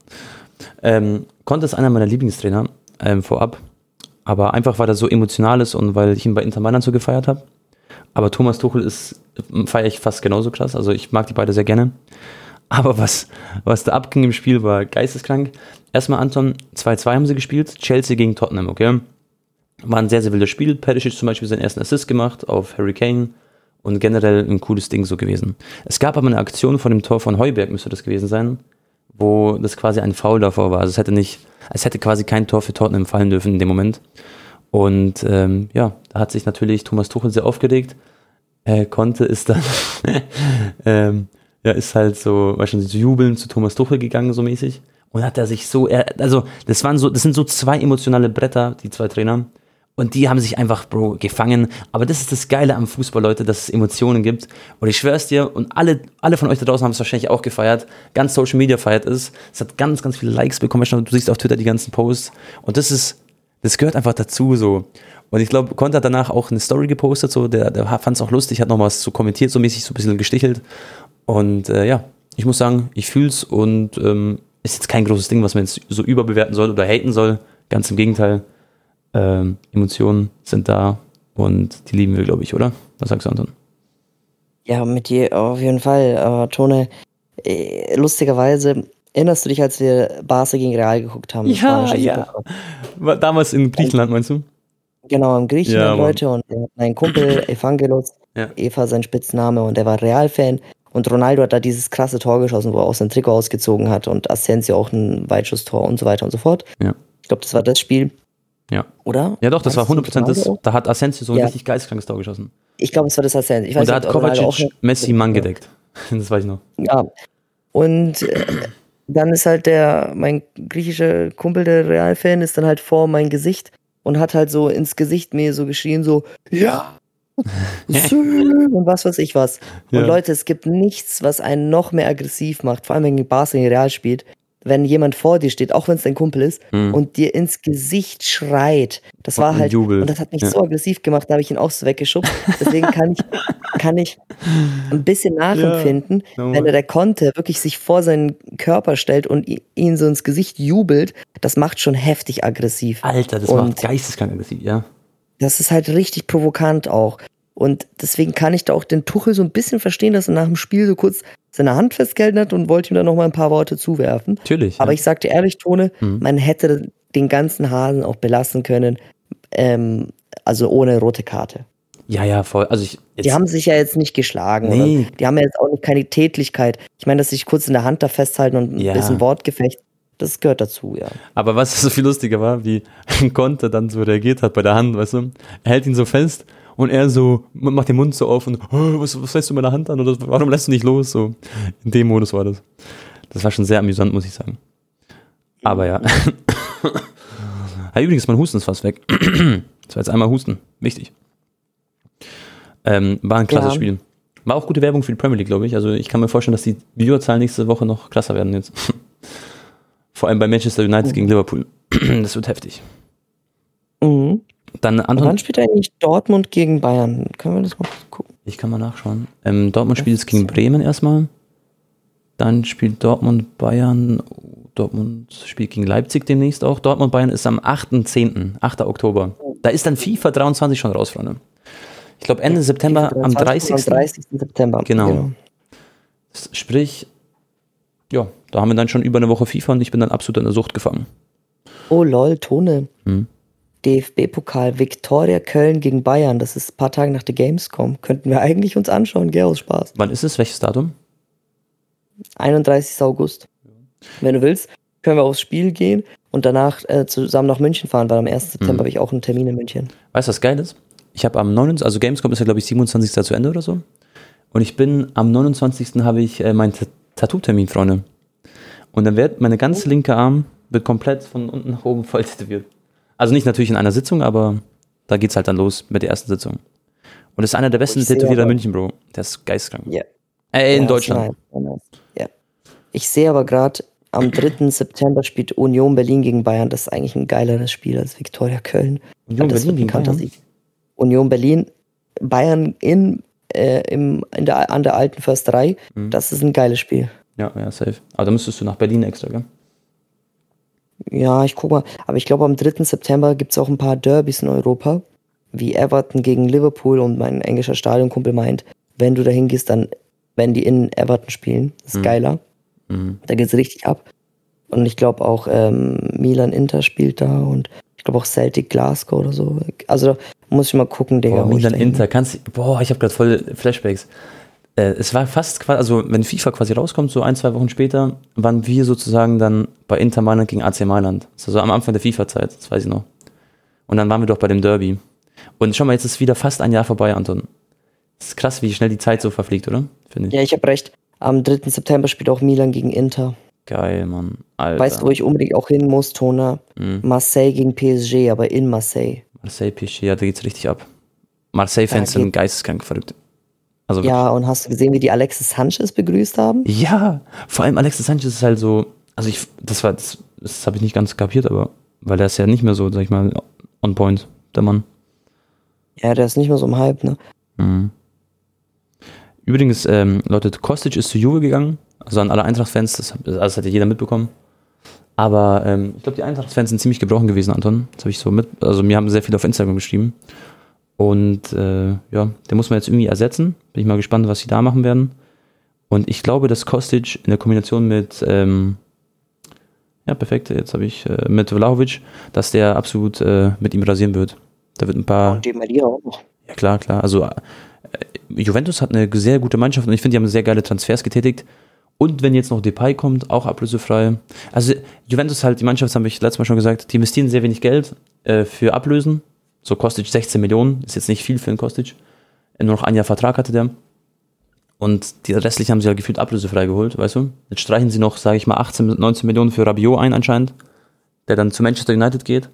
Ähm, Conte ist einer meiner Lieblingstrainer ähm, vorab. Aber einfach, weil er so emotional ist und weil ich ihn bei Inter Mailand so gefeiert habe. Aber Thomas Tuchel ist, feiere ich fast genauso krass. Also ich mag die beide sehr gerne. Aber was, was da abging im Spiel, war geisteskrank. Erstmal Anton, 2-2 haben sie gespielt, Chelsea gegen Tottenham, okay? War ein sehr, sehr wildes Spiel. Perisic zum Beispiel seinen ersten Assist gemacht auf Harry Kane und generell ein cooles Ding so gewesen. Es gab aber eine Aktion von dem Tor von Heuberg, müsste das gewesen sein, wo das quasi ein Foul davor war. Also es hätte nicht, es hätte quasi kein Tor für Tottenham fallen dürfen in dem Moment. Und ähm, ja, da hat sich natürlich Thomas Tuchel sehr aufgeregt. Äh, konnte ist dann, ähm, ja, ist halt so, du, so jubeln zu Thomas Tuchel gegangen, so mäßig. Und hat er sich so, er, also das waren so, das sind so zwei emotionale Bretter, die zwei Trainer. Und die haben sich einfach, Bro, gefangen. Aber das ist das Geile am Fußball, Leute, dass es Emotionen gibt. Und ich schwör's dir, und alle, alle von euch da draußen haben es wahrscheinlich auch gefeiert. Ganz Social Media feiert es. Es hat ganz, ganz viele Likes bekommen. Du siehst auf Twitter die ganzen Posts. Und das ist, das gehört einfach dazu, so. Und ich glaube, Conte hat danach auch eine Story gepostet, so, der, der fand es auch lustig, hat noch was so kommentiert, so mäßig, so ein bisschen gestichelt. Und äh, ja, ich muss sagen, ich fühl's und ähm, ist jetzt kein großes Ding, was man jetzt so überbewerten soll oder haten soll. Ganz im Gegenteil ähm, Emotionen sind da und die lieben wir, glaube ich, oder? Was sagst du, Anton?
Ja, mit dir auf jeden Fall. Aber Tone, äh, lustigerweise, erinnerst du dich, als wir Barca gegen Real geguckt haben?
Ja, ja. War damals in Griechenland, meinst du?
Genau, in Griechenland, ja, Leute. Und mein Kumpel Evangelos, ja. Eva sein Spitzname, und der war Real-Fan. Und Ronaldo hat da dieses krasse Tor geschossen, wo er auch sein Trikot ausgezogen hat und Asensio auch ein Weitschusstor und so weiter und so fort.
Ja.
Ich glaube, das war das Spiel.
Ja.
Oder?
Ja, doch, das war 100% das. Da hat Asensio so ein ja. richtig geisteskrankes Tor geschossen.
Ich glaube, es war das Asensio. Ich weiß
und da hat Kovacic auch Messi Mann gedeckt. Das weiß ich noch.
Ja. Und äh, dann ist halt der, mein griechischer Kumpel, der Real-Fan, ist dann halt vor mein Gesicht und hat halt so ins Gesicht mir so geschrien, so, ja, und was weiß ich was. Und ja. Leute, es gibt nichts, was einen noch mehr aggressiv macht, vor allem wenn Barca gegen Real spielt, wenn jemand vor dir steht, auch wenn es dein Kumpel ist, mhm. und dir ins Gesicht schreit. Das war halt,
Jubel.
und das hat mich ja. so aggressiv gemacht, da habe ich ihn auch so weggeschubst. Deswegen kann ich, kann ich ein bisschen nachempfinden, ja, no. wenn er der konnte, wirklich sich vor seinen Körper stellt und ihn so ins Gesicht jubelt, das macht schon heftig aggressiv.
Alter, das und macht geisteskrank aggressiv, ja.
Das ist halt richtig provokant auch. Und deswegen kann ich da auch den Tuchel so ein bisschen verstehen, dass er nach dem Spiel so kurz seine Hand festgehalten hat und wollte ihm dann noch mal ein paar Worte zuwerfen.
Natürlich.
Aber ja. ich sagte ehrlich, Tone, mhm. man hätte den ganzen Hasen auch belassen können, ähm, also ohne rote Karte.
Ja, ja, voll. Also ich,
die haben sich ja jetzt nicht geschlagen. Nee. die haben ja jetzt auch nicht keine Tätlichkeit. Ich meine, dass sie sich kurz in der Hand da festhalten und ein ja. bisschen Wortgefecht, das gehört dazu, ja.
Aber was so viel lustiger war, wie Conte dann so reagiert hat bei der Hand, weißt du? Er hält ihn so fest und er so macht den Mund so auf und oh, was, was lässt du meiner Hand an oder warum lässt du nicht los? So in dem Modus war das. Das war schon sehr amüsant, muss ich sagen. Aber ja. ja übrigens, mein Husten ist fast weg. das war jetzt einmal Husten. Wichtig. Ähm, war ein krasses ja. Spiel. War auch gute Werbung für die Premier League, glaube ich. Also ich kann mir vorstellen, dass die Viewerzahlen nächste Woche noch krasser werden jetzt. Vor allem bei Manchester United oh. gegen Liverpool. das wird heftig.
Mhm.
Dann
Anton. Wann spielt eigentlich Dortmund gegen Bayern? Können wir das mal gucken?
Ich kann mal nachschauen. Ähm, Dortmund spielt jetzt gegen Bremen erstmal. Dann spielt Dortmund Bayern. Dortmund spielt gegen Leipzig demnächst auch. Dortmund Bayern ist am 8.10., 8. Oktober. Da ist dann FIFA 23 schon raus, Freunde. Ich glaube Ende September am 30. Am
30. September.
Genau. genau. Sprich, ja, da haben wir dann schon über eine Woche FIFA und ich bin dann absolut in der Sucht gefangen.
Oh lol, Tone. Hm. DFB-Pokal Viktoria Köln gegen Bayern. Das ist ein paar Tage nach der Gamescom. Könnten wir eigentlich uns anschauen, gell, aus Spaß.
Wann ist es? Welches Datum?
31. August. Wenn du willst, können wir aufs Spiel gehen und danach äh, zusammen nach München fahren, weil am 1. September mhm. habe ich auch einen Termin in München.
Weißt du, was geil ist? Ich habe am 29. also Gamescom ist ja, glaube ich, 27. zu Ende oder so. Und ich bin am 29. habe ich äh, meinen Tattoo-Termin, Freunde. Und dann wird meine ganze oh. linke Arm wird komplett von unten nach oben voll tätowiert. Also nicht natürlich in einer Sitzung, aber da geht's halt dann los mit der ersten Sitzung. Und das ist einer der besten Tätowierer in München, Bro. Der ist geistkrank.
Ja.
Äh, in ja, Deutschland.
Ja. Ich sehe aber gerade, am 3. September spielt Union Berlin gegen Bayern. Das ist eigentlich ein geileres Spiel als Viktoria Köln.
Union Berlin gegen Bayern?
Union Berlin, Bayern in, äh, im, in der, an der alten Försterei. Mhm. Das ist ein geiles Spiel.
Ja, ja, safe. Aber da müsstest du nach Berlin extra, gell?
Ja, ich guck mal. Aber ich glaube, am 3. September gibt es auch ein paar Derbys in Europa, wie Everton gegen Liverpool und mein englischer Stadionkumpel meint, wenn du dahin gehst, dann werden die in Everton spielen. Das ist mhm. geiler.
Mhm.
Da geht's richtig ab. Und ich glaube auch ähm, Milan Inter spielt da und ich glaube auch Celtic Glasgow oder so. Also muss ich mal gucken, Digga.
Boah, Milan
da
Inter, kannst boah, ich habe gerade voll Flashbacks. Äh, es war fast quasi, also wenn FIFA quasi rauskommt, so ein, zwei Wochen später, waren wir sozusagen dann bei Inter Mailand gegen AC Mailand. Das war so am Anfang der FIFA-Zeit, das weiß ich noch. Und dann waren wir doch bei dem Derby. Und schau mal, jetzt ist wieder fast ein Jahr vorbei, Anton. Das ist krass, wie schnell die Zeit so verfliegt, oder? Finde ich.
Ja, ich habe recht. Am 3. September spielt auch Milan gegen Inter.
Geil, Mann. Alter.
Weißt du, wo ich unbedingt auch hin muss, Tona?
Mhm.
Marseille gegen PSG, aber in Marseille.
Marseille, PSG, ja, da geht's richtig ab. Marseille-Fans sind geisteskrank verrückt. Also
Ja, und hast du gesehen, wie die Alexis Sanchez begrüßt haben?
Ja, vor allem Alexis Sanchez ist halt so, also ich, das war, das, das habe ich nicht ganz kapiert, aber, weil der ist ja nicht mehr so, sag ich mal, on point, der Mann.
Ja, der ist nicht mehr so im Hype, ne?
Mhm. Übrigens, ähm, Leute, Kostic ist zu Juve gegangen, also an alle Eintracht-Fans, das, hab- das hat ja jeder mitbekommen. Aber ähm, ich glaube, die Eintracht-Fans sind ziemlich gebrochen gewesen, Anton. Das habe ich so mit, also mir haben sehr viele auf Instagram geschrieben. Und äh, ja, den muss man jetzt irgendwie ersetzen. Bin ich mal gespannt, was sie da machen werden. Und ich glaube, dass Kostic in der Kombination mit, ähm, ja, perfekt, jetzt habe ich äh, mit Vlahovic, dass der absolut äh, mit ihm rasieren wird. Da wird ein paar.
Und die Maria auch noch.
Ja, klar, klar. Also äh, Juventus hat eine sehr gute Mannschaft und ich finde, die haben sehr geile Transfers getätigt. Und wenn jetzt noch Depay kommt, auch ablösefrei. Also Juventus halt, die Mannschaft, habe ich letztes Mal schon gesagt, die investieren sehr wenig Geld äh, für Ablösen. So Kostic 16 Millionen, ist jetzt nicht viel für einen Kostic. Äh, Nur noch ein Jahr Vertrag hatte der. Und die restlichen haben sie halt gefühlt ablösefrei geholt, weißt du? Jetzt streichen sie noch, sage ich mal, 18, 19 Millionen für Rabiot ein anscheinend, der dann zu Manchester United geht.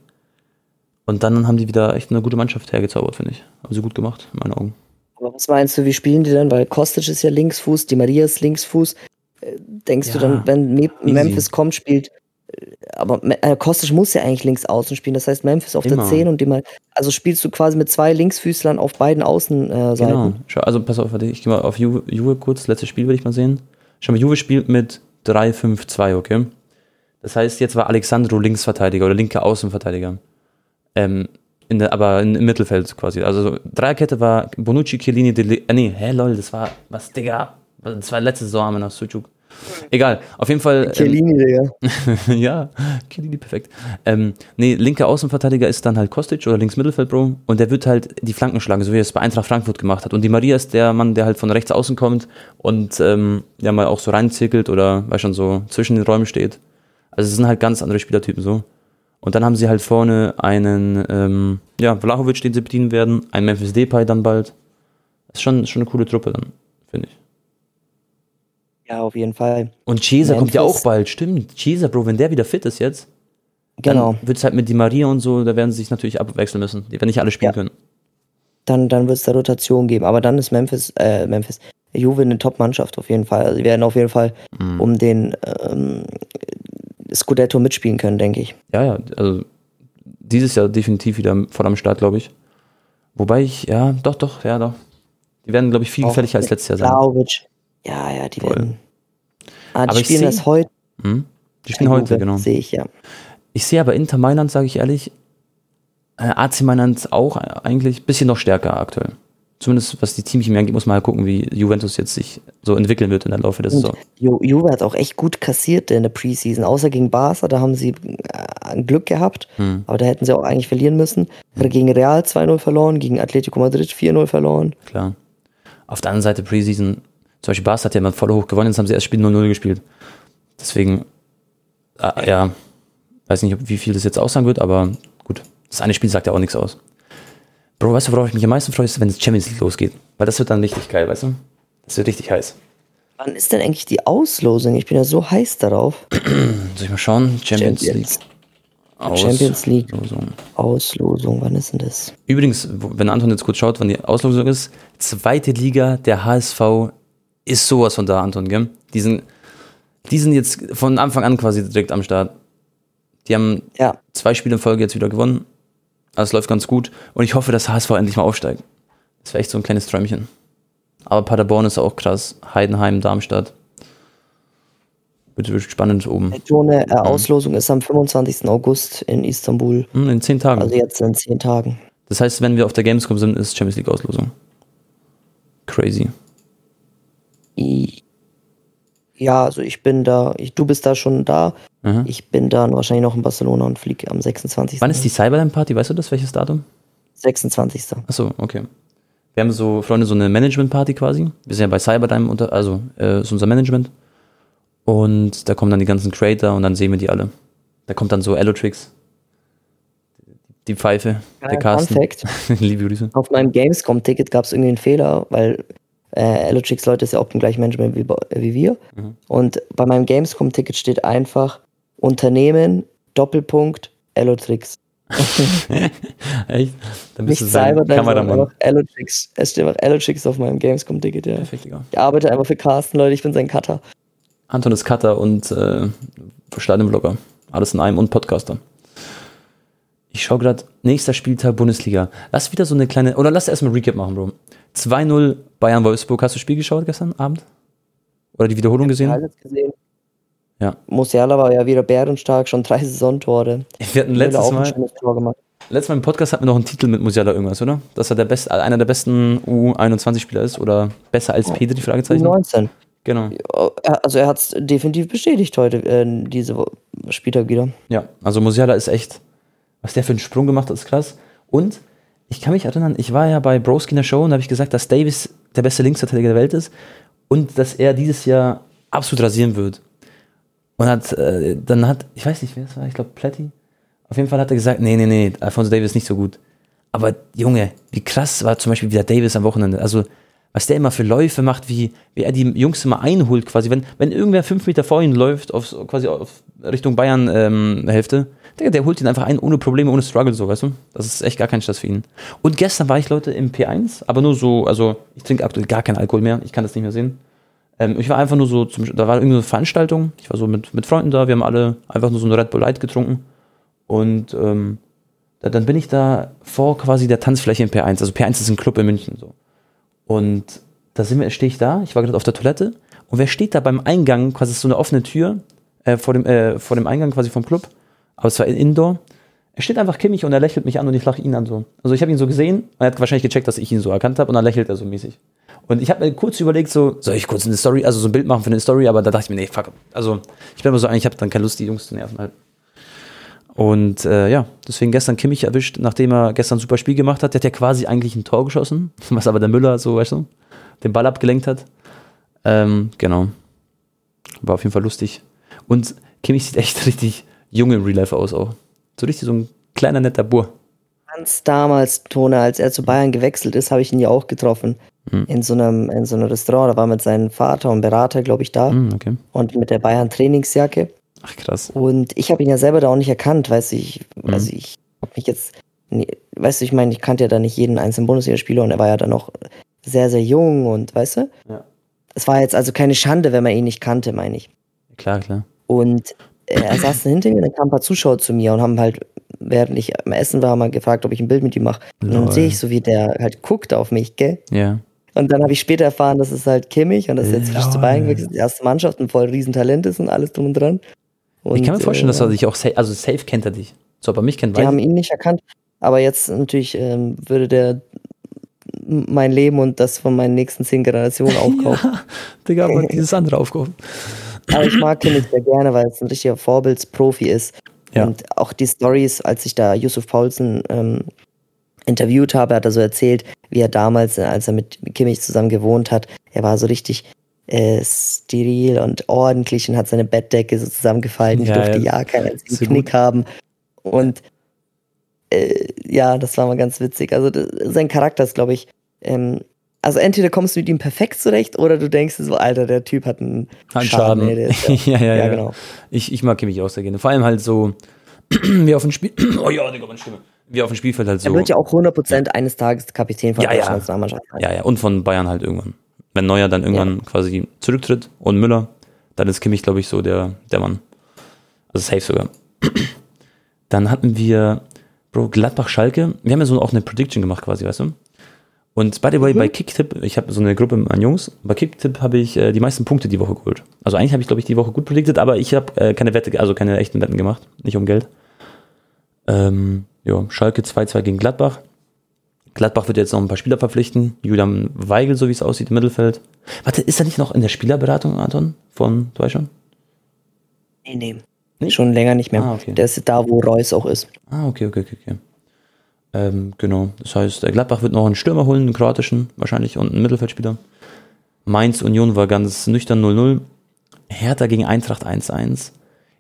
Und dann haben die wieder echt eine gute Mannschaft hergezaubert, finde ich. Haben sie gut gemacht, in meinen Augen.
Aber was meinst du, wie spielen die denn? Weil Kostic ist ja Linksfuß, die Maria ist Linksfuß. Äh, Denkst du
Ja,
dann, wenn Me
easy.
Memphis kommt, spielt. äh, Aber äh, Kostic muss ja eigentlich links außen spielen. Das heißt, Memphis auf
Immer.
der 10 und die mal. Also spielst du quasi mit zwei Linksfüßlern auf beiden Außenseiten.
Genau. Schau, also pass auf, ich gehe mal auf Juve, Juve kurz, letztes Spiel will ich mal sehen. Schau mal, Juve spielt mit 3-5-2, okay? Das heißt, jetzt war Alexandro Linksverteidiger oder linker Außenverteidiger. Ähm, in der, aber im Mittelfeld quasi. Also so, Dreierkette war Bonucci, Chiellini, Dele äh, nee, hä, lol, das war, was, Digga? Das war letzte Saison haben wir nach Sucuk. Egal, auf jeden Fall. Ähm,
Chiellini, Digga.
ja, Chiellini, perfekt. Ähm, nee, linker Außenverteidiger ist dann halt Kostic oder links Mittelfeld, Bro. Und der wird halt die Flanken schlagen, so wie er es bei Eintracht Frankfurt gemacht hat. Und die Maria ist der Mann, der halt von rechts außen kommt und ähm, ja mal auch so reinzirkelt oder weil schon so zwischen den Räumen steht. Also es sind halt ganz andere Spielertypen so. Und dann haben sie halt vorne einen, ähm, ja, Vlahovic, den sie bedienen werden, einen Memphis Depay dann bald. Das ist schon, schon eine coole Truppe dann, finde ich.
Ja, auf jeden Fall.
Und Chiesa kommt ja auch bald, stimmt. Chiesa, Bro, wenn der wieder fit ist jetzt,
Genau.
dann wird es halt mit Di Maria und so, da werden sie sich natürlich abwechseln müssen. Die werden nicht alle spielen
Ja.
können.
Dann, dann wird es da Rotation geben. Aber dann ist Memphis, äh, Memphis, Juve eine Top-Mannschaft auf jeden Fall. Also, sie werden auf jeden Fall
Mhm.
um den ähm, Scudetto mitspielen können, denke ich.
Ja, ja, also dieses Jahr definitiv wieder voll am Start, glaube ich. Wobei ich, ja, doch, doch, ja, doch. Die werden, glaube ich, viel gefährlicher als letztes Jahr sein.
Vlahovic. Ja, ja, die
Voll.
werden. Ah, die
Aber
spielen das heute.
Hm? Die spielen heute, genau.
Sehe ich ja.
Ich sehe aber Inter Mailand, sage ich ehrlich, äh, AC Mailand auch eigentlich ein bisschen noch stärker aktuell. Zumindest was die Teamchemie angeht, muss man halt gucken, wie Juventus jetzt sich so entwickeln wird in der Laufe der Saison.
Ju Juve hat auch echt gut kassiert in der Preseason. Außer gegen Barca, da haben sie äh, Glück gehabt.
Hm.
Aber da hätten sie auch eigentlich verlieren müssen. Gegen Real 2-0 verloren, gegen Atletico Madrid 4-0 verloren.
Klar. Auf der anderen Seite Preseason, zum Beispiel Barca hat ja mal voll hoch gewonnen, jetzt haben sie erst Spiel 0-0 gespielt. Deswegen, äh, ja, weiß nicht, wie viel das jetzt aussagen wird, aber gut. Das eine Spiel sagt ja auch nichts aus. Bro, weißt du, worauf ich mich am meisten freue, ist, wenn es Champions League losgeht. Weil das wird dann richtig geil, weißt du? Das wird richtig heiß.
Wann ist denn eigentlich die Auslosung? Ich bin ja so heiß darauf.
Soll ich mal schauen? Champions,
Champions.
League.
Champions League.
Auslosung.
Auslosung, wann ist denn das?
Übrigens, wenn Anton jetzt kurz schaut, wann die Auslosung ist, zweite Liga, der HSV ist sowas von da, Anton, gell? Die sind, die sind jetzt von Anfang an quasi direkt am Start. Die haben
Ja,
zwei Spiele in Folge jetzt wieder gewonnen. Also es läuft ganz gut. Und ich hoffe, dass HSV endlich mal aufsteigt. Das wäre echt so ein kleines Träumchen. Aber Paderborn ist auch krass. Heidenheim, Darmstadt. Wird wirklich spannend oben.
so eine äh, Auslosung ist am 25. August in Istanbul.
Hm, In zehn Tagen.
Also jetzt in zehn Tagen.
Das heißt, wenn wir auf der Gamescom sind, ist Champions League Auslosung. Crazy.
Ja, also ich bin da, ich, du bist da schon da.
Aha.
Ich bin dann wahrscheinlich noch in Barcelona und fliege am 26.
Wann ist die Cyberland-Party? Weißt du das? Welches Datum?
26.
Achso, okay. Wir haben so, Freunde, so eine Management-Party quasi. Wir sind ja bei Cyberdyne unter, also äh, ist unser Management. Und da kommen dann die ganzen Creator und dann sehen wir die alle. Da kommt dann so Allotrix. Die Pfeife, der
Fun
Carsten. Liebe Grüße.
Auf meinem Gamescom-Ticket gab es irgendwie einen Fehler, weil äh, Elotrix Leute ist ja auch im gleichen Management wie, wie wir.
Mhm.
Und bei meinem Gamescom-Ticket steht einfach Unternehmen, Doppelpunkt, Elotrix.
Echt? Dann
Nicht
bist du sein
Cyber,
Kameramann.
einfach Elotrix. Es steht einfach Elotrix auf meinem Gamescom-Ticket, ja.
Perfekt.
Ich arbeite einfach für Carsten, Leute, ich bin sein Cutter.
Anton ist Cutter und äh, Stadionblogger. Alles in einem und Podcaster. Ich schaue gerade, nächster Spieltag Bundesliga. Lass wieder so eine kleine, oder lass erstmal Recap machen, Bro. 2-0 Bayern-Wolfsburg. Hast du das Spiel geschaut gestern Abend? Oder die Wiederholung gesehen?
Alles gesehen.
Ja.
Musiala war ja wieder bärenstark, schon drei Saisontore.
Wir hatten letztes Mal, letztes Mal im Podcast hatten wir noch einen Titel mit Musiala irgendwas, oder? Dass er der best, einer der besten U21-Spieler ist oder besser als Pedri, Fragezeichen.
19.
Genau.
Also er hat es definitiv bestätigt heute, äh, diese Spieltag wieder.
Ja, also Musiala ist echt, was der für einen Sprung gemacht hat, ist krass. Und ich kann mich erinnern, ich war ja bei Broski in der Show und habe ich gesagt, dass Davis der beste Linksverteidiger der Welt ist und dass er dieses Jahr absolut rasieren wird. Und hat, äh, dann hat, ich weiß nicht, wer das war, ich glaube Platty. Auf jeden Fall hat er gesagt, nee, nee, nee, Alfonso Davis ist nicht so gut. Aber Junge, wie krass war zum Beispiel wieder Davis am Wochenende. Also, was der immer für Läufe macht, wie, wie er die Jungs immer einholt, quasi. Wenn, wenn irgendwer fünf Meter vor ihm läuft, auf, so- quasi auf Richtung Bayern-Hälfte, der, der holt ihn einfach ein, ohne Probleme, ohne Struggle, so, weißt du? Das ist echt gar kein Stress für ihn. Und gestern war ich, Leute, im P1, aber nur so, also, ich trinke aktuell gar keinen Alkohol mehr, ich kann das nicht mehr sehen. Ähm, ich war einfach nur so, zum, da war irgendeine Veranstaltung, ich war so mit, mit Freunden da, wir haben alle einfach nur so eine Red Bull Light getrunken. Und ähm, da, dann bin ich da vor quasi der Tanzfläche im P1. Also P1 ist ein Club in München so. Und da sind wir, stehe ich da, ich war gerade auf der Toilette und wer steht da beim Eingang, quasi so eine offene Tür äh, vor, dem, äh, vor dem Eingang quasi vom Club, aber es war Indoor. Er steht einfach kimmig und er lächelt mich an und ich lache ihn an so. Also ich habe ihn so gesehen und er hat wahrscheinlich gecheckt, dass ich ihn so erkannt habe und dann lächelt er so mäßig. Und ich habe mir kurz überlegt, so, soll ich kurz eine Story, also so ein Bild machen für eine Story, aber da dachte ich mir, nee, fuck. Also ich bin immer so, eigentlich habe dann keine Lust, die Jungs zu nerven halt. Und äh, ja, deswegen gestern Kimmich erwischt, nachdem er gestern ein super Spiel gemacht hat. Der hat ja quasi eigentlich ein Tor geschossen, was aber der Müller so, weißt du, den Ball abgelenkt hat. Ähm, genau. War auf jeden Fall lustig. Und Kimmich sieht echt richtig jung im Real Life aus auch. So richtig so ein kleiner, netter Bur.
Ganz damals, Tone, als er zu Bayern gewechselt ist, habe ich ihn ja auch getroffen.
Hm.
In so einem, in so einem Restaurant. Da war mit seinem Vater und Berater, glaube ich, da.
Hm, okay.
Und mit der Bayern-Trainingsjacke.
Ach krass.
Und ich habe ihn ja selber da auch nicht erkannt, weißt du, ich,
Mhm.
also ich habe mich jetzt, nee, weißt du, ich meine, ich kannte ja da nicht jeden einzelnen Bundesligaspieler und er war ja dann noch sehr, sehr jung und weißt du,
Ja.
es war jetzt also keine Schande, wenn man ihn nicht kannte, meine ich.
Klar, klar.
Und äh, er saß hinter mir und dann kamen ein paar Zuschauer zu mir und haben halt, während ich am Essen war, mal gefragt, ob ich ein Bild mit ihm mache. Und dann sehe ich so, wie der halt guckt auf mich, gell?
Ja.
Und dann habe ich später erfahren, dass es halt Kimmich und dass er jetzt frisch zu
Lol.
Bayern gewechselt ist, die erste Mannschaft und voll Riesentalent ist und alles drum und dran. Und,
ich kann mir vorstellen,
äh,
dass er dich auch, sa also safe kennt er dich. So, aber mich kennt
Die haben ihn nicht erkannt. Aber jetzt natürlich ähm, würde der mein Leben und das von meinen nächsten zehn Generationen aufkaufen.
Ja, Digga, aber dieses andere aufgehoben.
Aber ich mag Kimmich sehr gerne, weil es ein richtiger Vorbildsprofi ist.
Ja.
Und auch die Stories, als ich da Yusuf Paulsen ähm, interviewt habe, hat er so erzählt, wie er damals, äh, als er mit Kimmich zusammen gewohnt hat, er war so richtig äh, steril und ordentlich und hat seine Bettdecke so zusammengefalten. Ich
Ja,
durfte
ja.
ja keinen einzigen Knick
gut.
haben. Und äh, ja, das war mal ganz witzig. Also das, sein Charakter ist, glaube ich, ähm, also entweder kommst du mit ihm perfekt zurecht oder du denkst so, Alter, der Typ hat einen
Ein
Schaden.
Schaden.
ist ja,
ja, ja,
ja,
ja.
genau.
Ich, ich mag Kimmich auch sehr gerne. Vor allem halt so, wie auf dem Spiel. Oh ja, Digga, meine Stimme. Wie auf dem Spielfeld halt so.
Er wird ja auch 100% eines Tages Kapitän von
Ja,
der
ja.
Nationalmannschaft sein.
Ja, ja, und von Bayern halt irgendwann. Wenn Neuer dann irgendwann quasi zurücktritt und Müller, dann ist Kimmich, glaube ich, so der, der Mann. Also safe sogar. Dann hatten wir, Bro, Gladbach-Schalke. Wir haben ja so auch eine Prediction gemacht quasi, weißt du? Und by the way, bei Kicktip, ich habe so eine Gruppe an Jungs, bei Kicktip habe ich äh, die meisten Punkte die Woche geholt. Also eigentlich habe ich, glaube ich, die Woche gut predicted, aber ich habe äh, keine Wette, also keine echten Wetten gemacht, nicht um Geld. Ähm, ja, Schalke 2-2 gegen Gladbach. Gladbach wird jetzt noch ein paar Spieler verpflichten. Julian Weigel, so wie es aussieht, im Mittelfeld. Warte, ist er nicht noch in der Spielerberatung, Anton? Von, du weißt schon?
Nee, nee. Nee? Schon länger nicht mehr. Ah, okay. Der ist da, wo Reus auch ist.
Ah, okay, okay, okay. okay. Ähm, genau. Das heißt, der Gladbach wird noch einen Stürmer holen, einen kroatischen wahrscheinlich und einen Mittelfeldspieler. Mainz Union war ganz nüchtern 0-0. Hertha gegen Eintracht 1-1.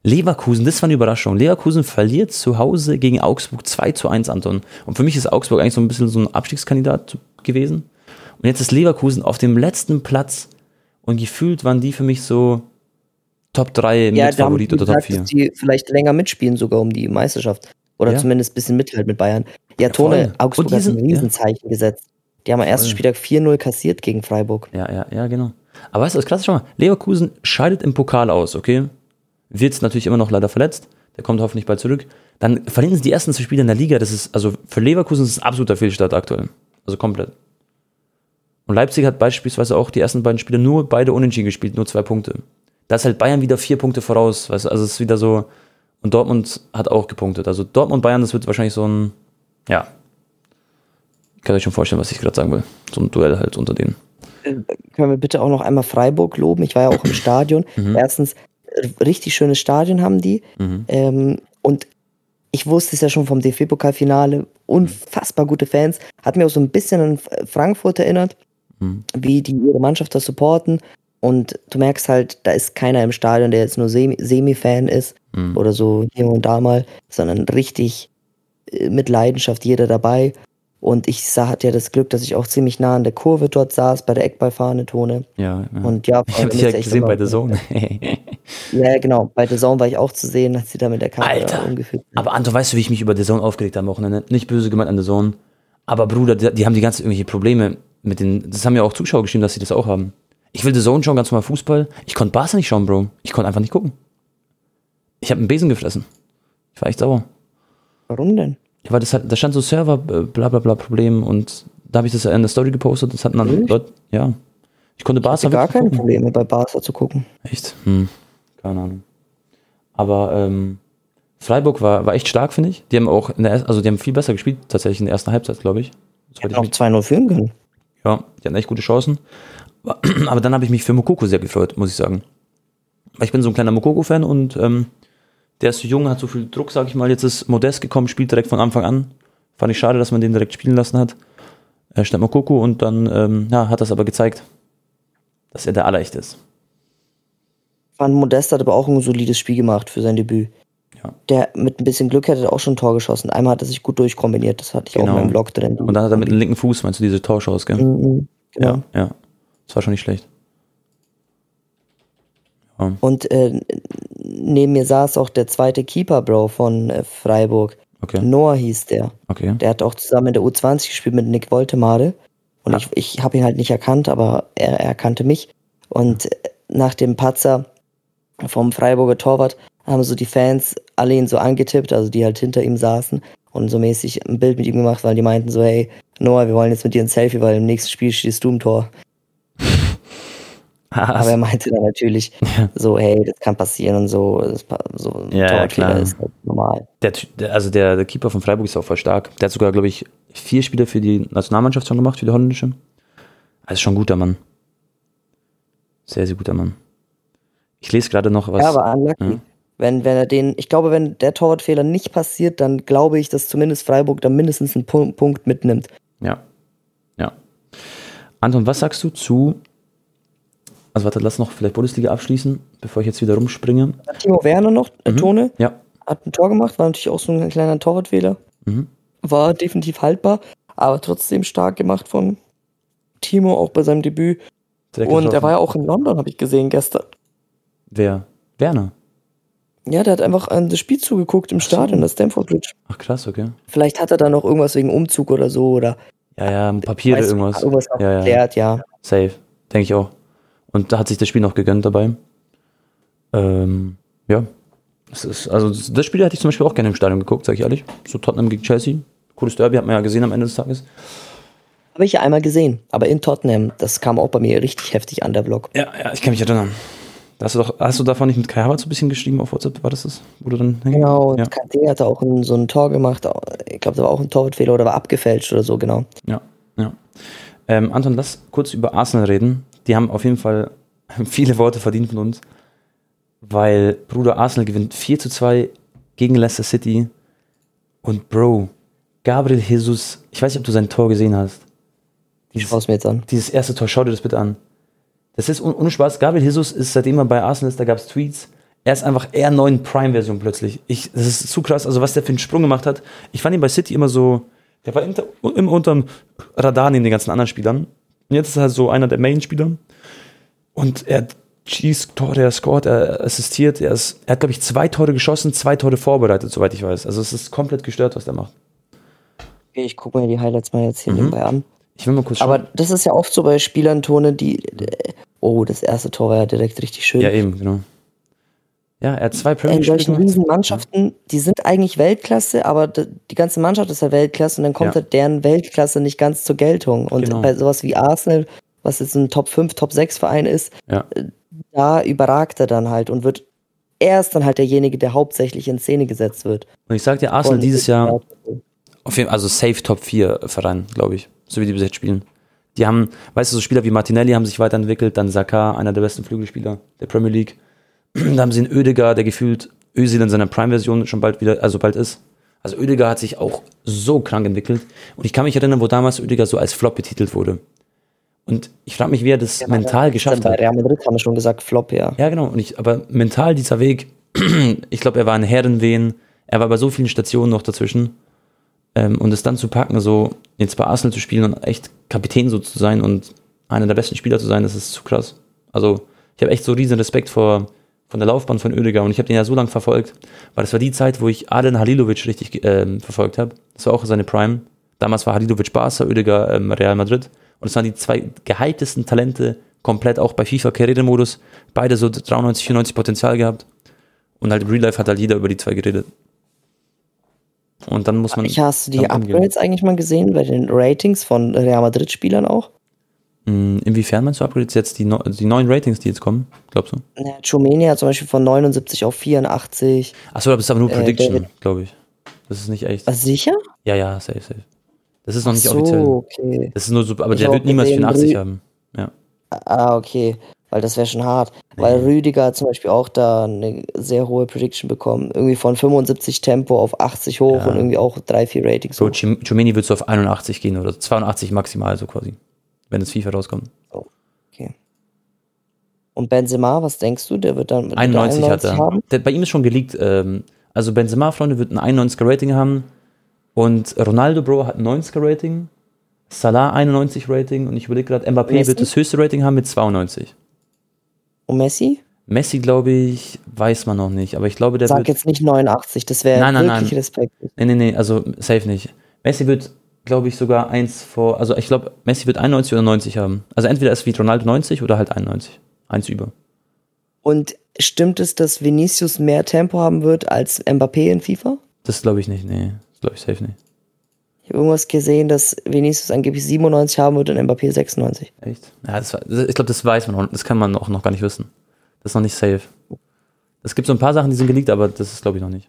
Leverkusen, das war eine Überraschung. Leverkusen verliert zu Hause gegen Augsburg 2 zu 1, Anton. Und für mich ist Augsburg eigentlich so ein bisschen so ein Abstiegskandidat gewesen. Und jetzt ist Leverkusen auf dem letzten Platz und gefühlt waren die für mich so Top 3
ja, Mitfavorit oder Top 4. Dass die vielleicht länger mitspielen sogar um die Meisterschaft. Oder ja. zumindest ein bisschen Mithalt mit Bayern. Ja, Tone, ja, Augsburg hat ein Riesenzeichen ja. gesetzt. Die haben am ersten Spieltag 4-0 kassiert gegen Freiburg.
Ja, ja, ja, genau. Aber weißt du, das ist klasse schon mal. Leverkusen scheidet im Pokal aus, okay? Wird natürlich immer noch leider verletzt. Der kommt hoffentlich bald zurück. Dann verlieren sie die ersten zwei Spiele in der Liga. Das ist, also für Leverkusen ist es ein absoluter Fehlstart aktuell. Also komplett. Und Leipzig hat beispielsweise auch die ersten beiden Spiele nur beide unentschieden gespielt, nur zwei Punkte. Da ist halt Bayern wieder vier Punkte voraus. Weißt du? Also es ist wieder so. Und Dortmund hat auch gepunktet. Also Dortmund Bayern, das wird wahrscheinlich so ein, ja, ich kann euch schon vorstellen, was ich gerade sagen will. So ein Duell halt unter denen.
Äh, können wir bitte auch noch einmal Freiburg loben? Ich war ja auch im Stadion. Mhm. Erstens, richtig schönes Stadion haben die. Mhm. Ähm, und ich wusste es ja schon vom DFB-Pokalfinale. Unfassbar gute Fans. Hat mir auch so ein bisschen an Frankfurt erinnert, mhm. wie die ihre Mannschaft da supporten. Und du merkst halt, da ist keiner im Stadion, der jetzt nur Semi-Fan ist mhm. oder so hier und da mal, sondern richtig äh, mit Leidenschaft jeder dabei. Und ich sah, hatte ja das Glück, dass ich auch ziemlich nah an der Kurve dort saß, bei der Eckballfahne Tone.
Ja,
ja. Und ja,
ich habe dich ja gesehen bei der Zone.
ja, genau. Bei der Zone war ich auch zu sehen, als sie da mit der
Kamera Alter. umgeführt Aber Anton, weißt du, wie ich mich über der Zone aufgeregt habe am Wochenende? Nicht böse gemeint an der Zone. Aber Bruder, die, die haben die ganze irgendwelche Probleme mit den. Das haben ja auch Zuschauer geschrieben, dass sie das auch haben. Ich will The Zone schauen, ganz normal Fußball. Ich konnte Barca nicht schauen, Bro. Ich konnte einfach nicht gucken. Ich habe einen Besen gefressen. Ich war echt sauer.
Warum denn?
Ja, weil das hat, da stand so Server, äh, bla bla bla Problem und da habe ich das in der Story gepostet. Das hatten dann Leute, ja. Ich konnte Barca.
Ich gar keine gucken. Probleme bei Barca zu gucken.
Echt? Hm. Keine Ahnung. Aber ähm, Freiburg war, war echt stark, finde ich. Die haben auch in der, also die haben viel besser gespielt, tatsächlich in der ersten Halbzeit, glaube ich.
Das die auch 2-0 führen können.
Ja, die hatten echt gute Chancen. Aber dann habe ich mich für Mokoko sehr gefreut, muss ich sagen. Weil ich bin so ein kleiner Mokoko-Fan und ähm, der ist so jung, hat so viel Druck, sag ich mal. Jetzt ist Modest gekommen, spielt direkt von Anfang an. Fand ich schade, dass man den direkt spielen lassen hat. Er stand Mokoko und dann ähm, ja, hat das aber gezeigt, dass er der Allerechte ist.
Fand Modest hat aber auch ein solides Spiel gemacht für sein Debüt. Ja. Der mit ein bisschen Glück hätte auch schon ein Tor geschossen. Einmal hat er sich gut durchkombiniert, das hatte ich genau. auch in meinem Blog drin.
Und dann hat er mit dem linken Fuß, meinst du, diese Torchance, gell? Mhm, genau. Ja, ja. Das war schon nicht schlecht.
Ja. Und äh, neben mir saß auch der zweite Keeper, Bro, von äh, Freiburg. Okay. Noah hieß der.
Okay.
Der hat auch zusammen in der U20 gespielt mit Nick Woltemade. Und ah. ich, ich habe ihn halt nicht erkannt, aber er, er erkannte mich. Und äh, nach dem Patzer vom Freiburger Torwart haben so die Fans alle ihn so angetippt, also die halt hinter ihm saßen und so mäßig ein Bild mit ihm gemacht, weil die meinten so, hey, Noah, wir wollen jetzt mit dir ein Selfie, weil im nächsten Spiel stehst du im Tor. Aber er meinte dann natürlich ja. so, hey, das kann passieren und so. Das, so
ein ja, klar. ist halt normal. Der, also der, der Keeper von Freiburg ist auch voll stark. Der hat sogar, glaube ich, vier Spiele für die Nationalmannschaft schon gemacht, für die holländische. Also schon ein guter Mann. Sehr, sehr guter Mann. Ich lese gerade noch was.
Ja, aber unlucky. Ja. Wenn, wenn er den, ich glaube, wenn der Torwartfehler nicht passiert, dann glaube ich, dass zumindest Freiburg da mindestens einen Punkt mitnimmt.
Ja. Ja. Anton, was sagst du zu also warte, lass noch vielleicht Bundesliga abschließen, bevor ich jetzt wieder rumspringe.
Timo Werner noch, äh,
mhm.
Tone.
Ja.
Hat ein Tor gemacht, war natürlich auch so ein kleiner Torwartfehler. Mhm. War definitiv haltbar, aber trotzdem stark gemacht von Timo, auch bei seinem Debüt. Direkt Und er war ja auch in London, habe ich gesehen gestern.
Wer? Werner?
Ja, der hat einfach an das Spiel zugeguckt im Ach Stadion, so. das Stamford Bridge.
Ach krass, okay.
Vielleicht hat er da noch irgendwas wegen Umzug oder so oder.
Ja, ja, Papiere, irgendwas.
Irgendwas
ja, ja.
erklärt, ja.
Safe, denke ich auch. Und da hat sich das Spiel noch gegönnt dabei. Ähm, ja. Das ist, also das Spiel hätte ich zum Beispiel auch gerne im Stadion geguckt, sage ich ehrlich. So Tottenham gegen Chelsea. Cooles Derby, hat man ja gesehen am Ende des Tages.
Habe ich ja einmal gesehen, aber in Tottenham. Das kam auch bei mir richtig heftig an, der Vlog.
Ja, ja, ich kann mich erinnern. Hast du, doch, hast du davon nicht mit Kai Havertz ein bisschen geschrieben auf WhatsApp? War das das? Wo du dann
genau, und ja. KD hatte auch ein, so ein Tor gemacht. Ich glaube, da war auch ein Torwartfehler oder war abgefälscht oder so, genau.
Ja, ja. Ähm, Anton, lass kurz über Arsenal reden. Die haben auf jeden Fall viele Worte verdient von uns, weil Bruder Arsenal gewinnt 4 zu 2 gegen Leicester City. Und Bro, Gabriel Jesus, ich weiß nicht, ob du sein Tor gesehen hast.
Dieses, ich mir jetzt an.
Dieses erste Tor, schau dir das bitte an. Das ist ohne Spaß. Gabriel Jesus ist, seitdem er bei Arsenal ist, da gab es Tweets. Er ist einfach eher neuen Prime-Version plötzlich. Ich, das ist zu krass, also was der für einen Sprung gemacht hat. Ich fand ihn bei City immer so, der war immer, immer unterm Radar neben den ganzen anderen Spielern. Und jetzt ist er halt so einer der Main-Spieler. Und er schießt Tore, er scored, er assistiert. Er, ist, er hat, glaube ich, zwei Tore geschossen, zwei Tore vorbereitet, soweit ich weiß. Also es ist komplett gestört, was der macht.
Okay, ich gucke mir die Highlights mal jetzt hier mhm. nebenbei an.
Ich will mal kurz schauen.
Aber das ist ja oft so bei Spielern, Tone, die. Oh, das erste Tor war ja direkt richtig schön.
Ja, eben, genau. Ja, er hat zwei Premier
In solchen riesen Mannschaften, die sind eigentlich Weltklasse, aber die ganze Mannschaft ist ja Weltklasse und dann kommt ja. halt deren Weltklasse nicht ganz zur Geltung. Und genau. bei sowas wie Arsenal, was jetzt ein Top 5, Top 6 Verein ist, ja. Äh, da überragt er dann halt und wird erst dann halt derjenige, der hauptsächlich in Szene gesetzt wird.
Und ich sag dir, Arsenal und dieses Jahr, auf jeden, also safe Top 4 Verein, glaube ich so wie die bis jetzt spielen. Die haben, weißt du, so Spieler wie Martinelli haben sich weiterentwickelt, dann Saka, einer der besten Flügelspieler der Premier League. Da haben sie einen Ödegaard, der gefühlt Özil in seiner Prime-Version schon bald wieder, also bald ist. Also Ödegaard hat sich auch so krank entwickelt. Und ich kann mich erinnern, wo damals Ödegaard so als Flop betitelt wurde. Und ich frage mich, wie er das ja, mental geschafft
hat. Real Madrid haben wir schon gesagt, Flop, ja.
Ja, genau. Und ich, aber mental dieser Weg, ich glaube, er war ein Herrenwehen. Er war bei so vielen Stationen noch dazwischen. Ähm, und es dann zu packen, so jetzt bei Arsenal zu spielen und echt Kapitän so zu sein und einer der besten Spieler zu sein, das ist zu krass. Also ich habe echt so riesen Respekt vor von der Laufbahn von Oedegaard und ich habe den ja so lange verfolgt, weil das war die Zeit, wo ich Aden Halilovic richtig ähm, verfolgt habe. Das war auch seine Prime. Damals war Halilovic Barca, Oedegaard ähm, Real Madrid und es waren die zwei gehyptesten Talente, komplett auch bei FIFA Karrieremodus, beide so 93, 94 Potenzial gehabt und halt Real Life hat halt jeder über die zwei geredet. Und dann muss man.
Ich hast du die Upgrades eigentlich mal gesehen bei den Ratings von Real Madrid-Spielern auch?
Hm, inwiefern meinst du Upgrades jetzt die, die neuen Ratings, die jetzt kommen? Glaubst du?
Ja, Chumeni hat zum Beispiel von 79 auf 84.
Achso, das ist aber nur äh, Prediction, äh, glaube ich. Das ist nicht echt.
Was, sicher?
Ja, ja, safe, safe. Das ist noch Ach nicht so, offiziell. okay. Das ist nur so, aber ich der wird niemals 84 haben. Ja.
Ah, okay weil das wäre schon hart. Nee. Weil Rüdiger hat zum Beispiel auch da eine sehr hohe Prediction bekommen. Irgendwie von 75 Tempo auf 80 hoch ja. und irgendwie auch 3, 4 Ratings.
So, Chumeni wird so auf 81 gehen oder 82 maximal so quasi, wenn das FIFA rauskommt.
Oh, okay. Und Benzema, was denkst du? Der wird dann
91, 91 hat er. Haben? Der, bei ihm ist schon geleakt. Ähm, also Benzema, Freunde, wird ein 91er Rating haben. Und Ronaldo, Bro, hat ein 90er Rating. Salah 91 Rating. Und ich überlege gerade, Mbappé Messi? wird das höchste Rating haben mit 92.
Und Messi?
Messi, glaube ich, weiß man noch nicht, aber ich glaube, der
Sag
wird.
Sag jetzt nicht 89, das wäre wirklich nein. Respekt.
Nee, nee, nee, also safe nicht. Messi wird, glaube ich, sogar eins vor, also ich glaube, Messi wird 91 oder 90 haben. Also entweder ist wie Ronaldo 90 oder halt 91. Eins über.
Und stimmt es, dass Vinicius mehr Tempo haben wird als Mbappé in FIFA?
Das glaube ich nicht, nee. Das glaube ich safe nicht.
Ich habe irgendwas gesehen, dass Vinicius angeblich 97 haben wird und Mbappé 96.
Echt? Ja, das, ich glaube, das weiß man. Das kann man auch noch gar nicht wissen. Das ist noch nicht safe. Es gibt so ein paar Sachen, die sind geleakt, aber das ist, glaube ich, noch nicht.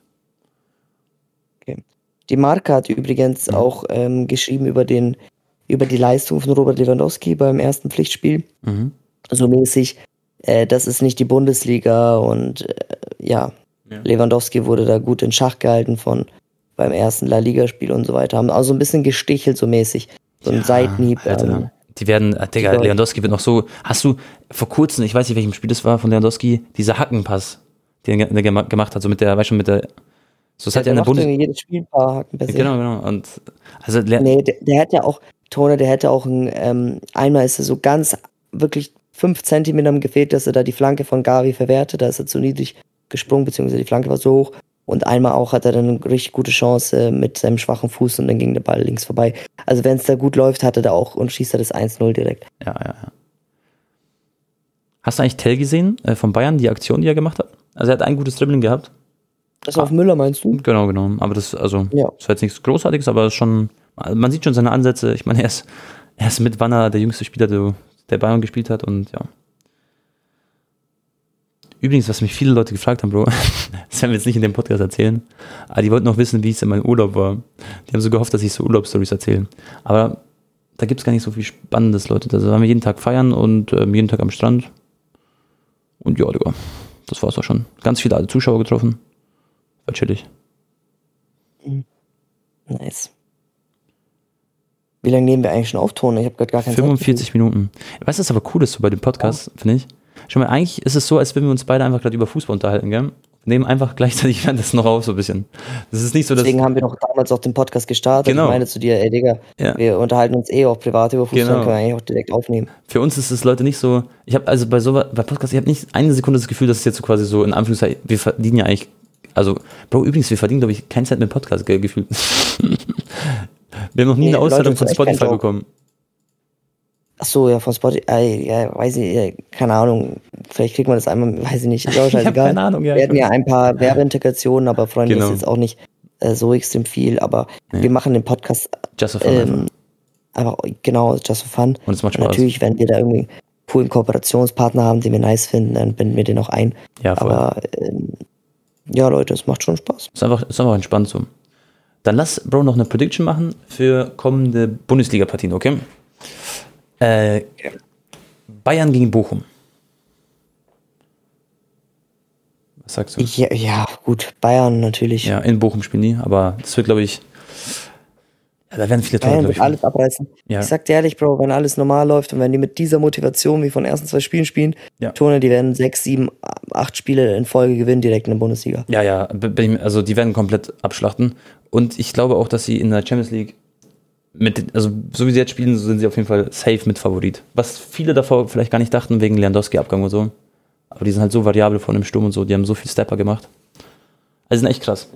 Okay. Die Marke hat übrigens mhm. auch ähm, geschrieben über, den, über die Leistung von Robert Lewandowski beim ersten Pflichtspiel. Mhm. So mäßig, äh, das ist nicht die Bundesliga und äh, ja, ja, Lewandowski wurde da gut in Schach gehalten von beim ersten La Liga-Spiel und so weiter. Haben also ein bisschen gestichelt, so mäßig. So ein ja, Seitenhieb.
Ähm, die werden, äh, Digga, Lewandowski wird noch so. Hast du vor kurzem, ich weiß nicht, welchem Spiel das war von Lewandowski, dieser Hackenpass, den er gemacht hat, so mit der, weißt du, mit der. So ist halt ja in der Bundes
jedes Spiel ein paar Hackenpässe.
Genau, genau. Und also
nee, der, der hat ja auch, Tone, der hätte auch ein, ähm, einmal ist er so ganz wirklich fünf Zentimeter gefehlt, dass er da die Flanke von Gavi verwertet. Da ist er zu niedrig gesprungen, beziehungsweise die Flanke war so hoch. Und einmal auch hat er dann eine richtig gute Chance mit seinem schwachen Fuß und dann ging der Ball links vorbei. Also wenn es da gut läuft, hat er da auch und schießt er das 1-0 direkt.
Ja, ja, ja. Hast du eigentlich Tell gesehen äh, von Bayern, die Aktion, die er gemacht hat? Also er hat ein gutes Dribbling gehabt.
Das ah. auf Müller meinst du?
Genau, genau. Aber das, also, ja. das war jetzt nichts Großartiges, aber schon, man sieht schon seine Ansätze. Ich meine, er ist, er ist mit Wanner der jüngste Spieler, der, der Bayern gespielt hat und ja. Übrigens, was mich viele Leute gefragt haben, Bro, das werden wir jetzt nicht in dem Podcast erzählen, aber die wollten noch wissen, wie es in meinem Urlaub war. Die haben so gehofft, dass ich so Urlaubsstories erzähle. Aber da gibt es gar nicht so viel Spannendes, Leute. Da waren wir jeden Tag feiern und ähm, jeden Tag am Strand. Und ja, Digga, das war's auch schon. Ganz viele alte Zuschauer getroffen. War chillig.
Nice. Wie lange nehmen wir eigentlich schon auf, Ton? Ich habe gerade gar keinen
45 Minuten. Weißt du, was aber cool ist so bei dem Podcast, ja. finde ich? Schon mal, eigentlich ist es so, als wenn wir uns beide einfach gerade über Fußball unterhalten, gell? Nehmen einfach gleichzeitig das noch auf, so ein bisschen. Das ist nicht so,
dass. Deswegen haben wir doch damals auch den Podcast gestartet. Genau. Ich meine zu dir, ey Digga, ja. wir unterhalten uns eh auch privat über Fußball, genau. können wir eigentlich auch direkt aufnehmen.
Für uns ist es Leute nicht so. Ich habe also bei so bei Podcast, ich habe nicht eine Sekunde das Gefühl, dass es jetzt so quasi so in Anführungszeichen, wir verdienen ja eigentlich. Also, Bro, übrigens, wir verdienen, glaube ich, kein Zeit mit Podcast, gell, gefühlt. wir haben noch nie nee, eine Auszahlung von Spotify bekommen.
Ach so, ja, von Spotify, ja, weiß ich, keine Ahnung, vielleicht kriegt man das einmal, weiß ich nicht, ist auch scheißegal. keine Ahnung, ja. Wir hatten ja ein paar Werbeintegrationen, aber Freunde genau. ist jetzt auch nicht äh, so extrem viel, aber ja. wir machen den Podcast
Just for fun ähm,
einfach. genau, just for fun.
Und es macht Spaß.
natürlich, wenn wir da irgendwie coolen Kooperationspartner haben, den wir nice finden, dann binden wir den auch ein.
Ja, voll.
Aber ähm, ja, Leute, es macht schon Spaß.
Ist einfach, ist einfach entspannt so. Dann lass Bro noch eine Prediction machen für kommende Bundesliga-Partien, okay? Äh, Bayern gegen Bochum. Was sagst du?
Ja, ja, gut, Bayern natürlich.
Ja, in Bochum spielen die, aber das wird, glaube ich, da werden viele
Tore, Bayern wird alles abreißen. Ja. Ich sag dir ehrlich, Bro, wenn alles normal läuft und wenn die mit dieser Motivation wie von den ersten zwei Spielen spielen, ja. Tone, die werden sechs, sieben, acht Spiele in Folge gewinnen direkt in der Bundesliga.
Ja, ja, also die werden komplett abschlachten. Und ich glaube auch, dass sie in der Champions League mit, also so wie sie jetzt spielen, sind sie auf jeden Fall safe mit Favorit. Was viele davor vielleicht gar nicht dachten, wegen Lewandowski-Abgang und so. Aber die sind halt so variabel von dem Sturm und so, die haben so viel Stepper gemacht. Also sind echt krass.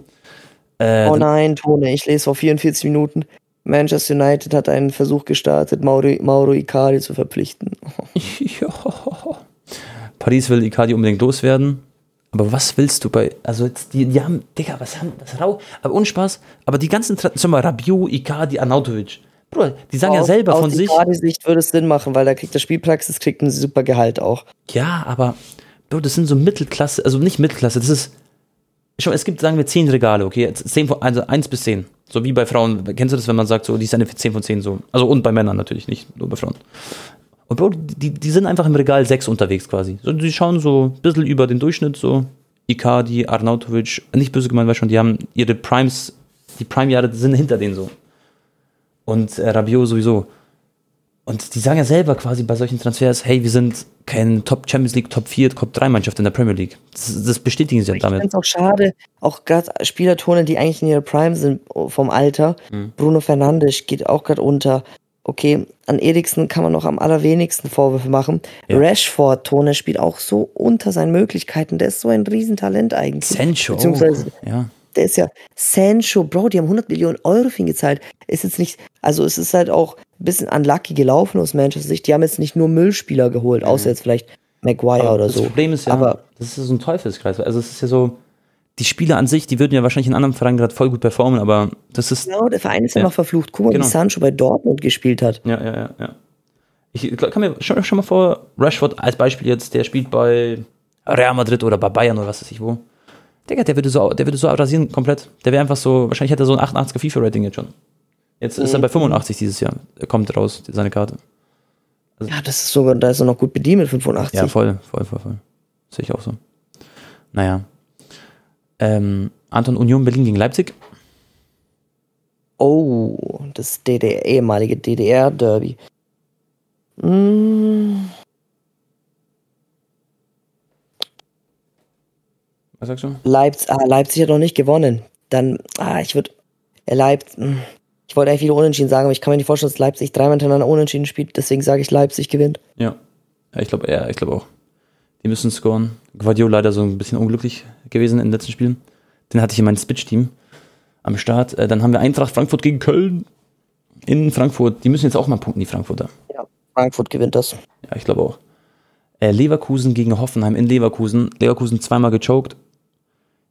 Äh, oh nein, Tone, ich lese vor 44 Minuten. Manchester United hat einen Versuch gestartet, Mauro, Mauro Icardi zu verpflichten.
ja. Paris will Icardi unbedingt loswerden. Aber was willst du bei, also jetzt, die, die haben, Digga, was haben, was rau, aber ohne Spaß, aber die ganzen, zum Beispiel Rabiot, Icardi, Arnautovic, Bro, die sagen auf, ja selber von sich.
Aus Sicht würde es Sinn machen, weil da kriegt der Spielpraxis, kriegt ein super Gehalt auch.
Ja, aber, Bro, das sind so Mittelklasse, also nicht Mittelklasse, das ist, schon, es gibt, sagen wir, zehn Regale, okay, zehn von, also eins bis zehn. So wie bei Frauen, kennst du das, wenn man sagt, so, die ist eine 10 von 10 so. Also und bei Männern natürlich, nicht nur bei Frauen. Und Bro, die, die sind einfach im Regal 6 unterwegs quasi. So, die schauen so ein bisschen über den Durchschnitt, so Icardi, Arnautovic, nicht böse gemeint, weil schon, die haben ihre Primes, die Prime-Jahre sind hinter denen so. Und äh, Rabiot sowieso. Und die sagen ja selber quasi bei solchen Transfers, hey, wir sind kein Top Champions League, Top 4, Top 3 Mannschaft in der Premier League. Das, das bestätigen sie ja damit.
Ich finde es auch schade, auch gerade Spielertone, die eigentlich in ihrer Prime sind vom Alter. Mhm. Bruno Fernandes geht auch gerade unter okay, an Eriksen kann man noch am allerwenigsten Vorwürfe machen. Ja. Rashford, Tone, spielt auch so unter seinen Möglichkeiten. Der ist so ein Riesentalent eigentlich.
Sancho.
Beziehungsweise, ja. der ist ja Sancho, Bro, die haben 100 Millionen Euro für ihn gezahlt. Ist jetzt nicht, also es ist halt auch bisschen unlucky gelaufen aus Manchester Sicht. Die haben jetzt nicht nur Müllspieler geholt, außer mhm. jetzt vielleicht Maguire
Aber
oder
das
so.
Das Problem ist ja, Aber, das ist so ein Teufelskreis. Also es ist ja so, die Spieler an sich, die würden ja wahrscheinlich in anderen Vereinen gerade voll gut performen, aber das ist.
Genau, der Verein ist ja, noch verflucht. Guck mal, genau. wie Sancho bei Dortmund gespielt hat.
Ja, ja, ja, ja. Ich kann mir schon, schon mal vor, Rashford als Beispiel jetzt, der spielt bei Real Madrid oder bei Bayern oder was weiß ich wo. Digga, der würde so, der würde so rasieren komplett. Der wäre einfach so, wahrscheinlich hätte er so ein 88er FIFA-Rating jetzt schon. Jetzt mhm. ist er mhm. bei 85 dieses Jahr. Er kommt raus, seine Karte.
Also ja, das ist sogar, da ist er noch gut bedient mit 85.
Ja, voll, voll, voll, voll. Sehe ich auch so. Naja. Ähm, Anton Union Berlin gegen Leipzig.
Oh, das DDR, ehemalige DDR-Derby. Mm.
Was sagst du?
Leipzig, ah, Leipzig hat noch nicht gewonnen. Dann, ah, ich würde, Leipzig, hm. Ich wollte eigentlich wieder unentschieden sagen, aber ich kann mir nicht vorstellen, dass Leipzig dreimal hintereinander unentschieden spielt, deswegen sage ich, Leipzig gewinnt.
Ja, ja ich glaube, ja, ich glaube auch. Die müssen scoren. Guardiola leider so ein bisschen unglücklich gewesen in den letzten Spielen. Den hatte ich in meinem Spitch-Team am Start. Äh, dann haben wir Eintracht Frankfurt gegen Köln in Frankfurt. Die müssen jetzt auch mal punkten, die Frankfurter.
Ja, Frankfurt gewinnt das.
Ja, ich glaube auch. Äh, Leverkusen gegen Hoffenheim in Leverkusen. Leverkusen zweimal gechoked.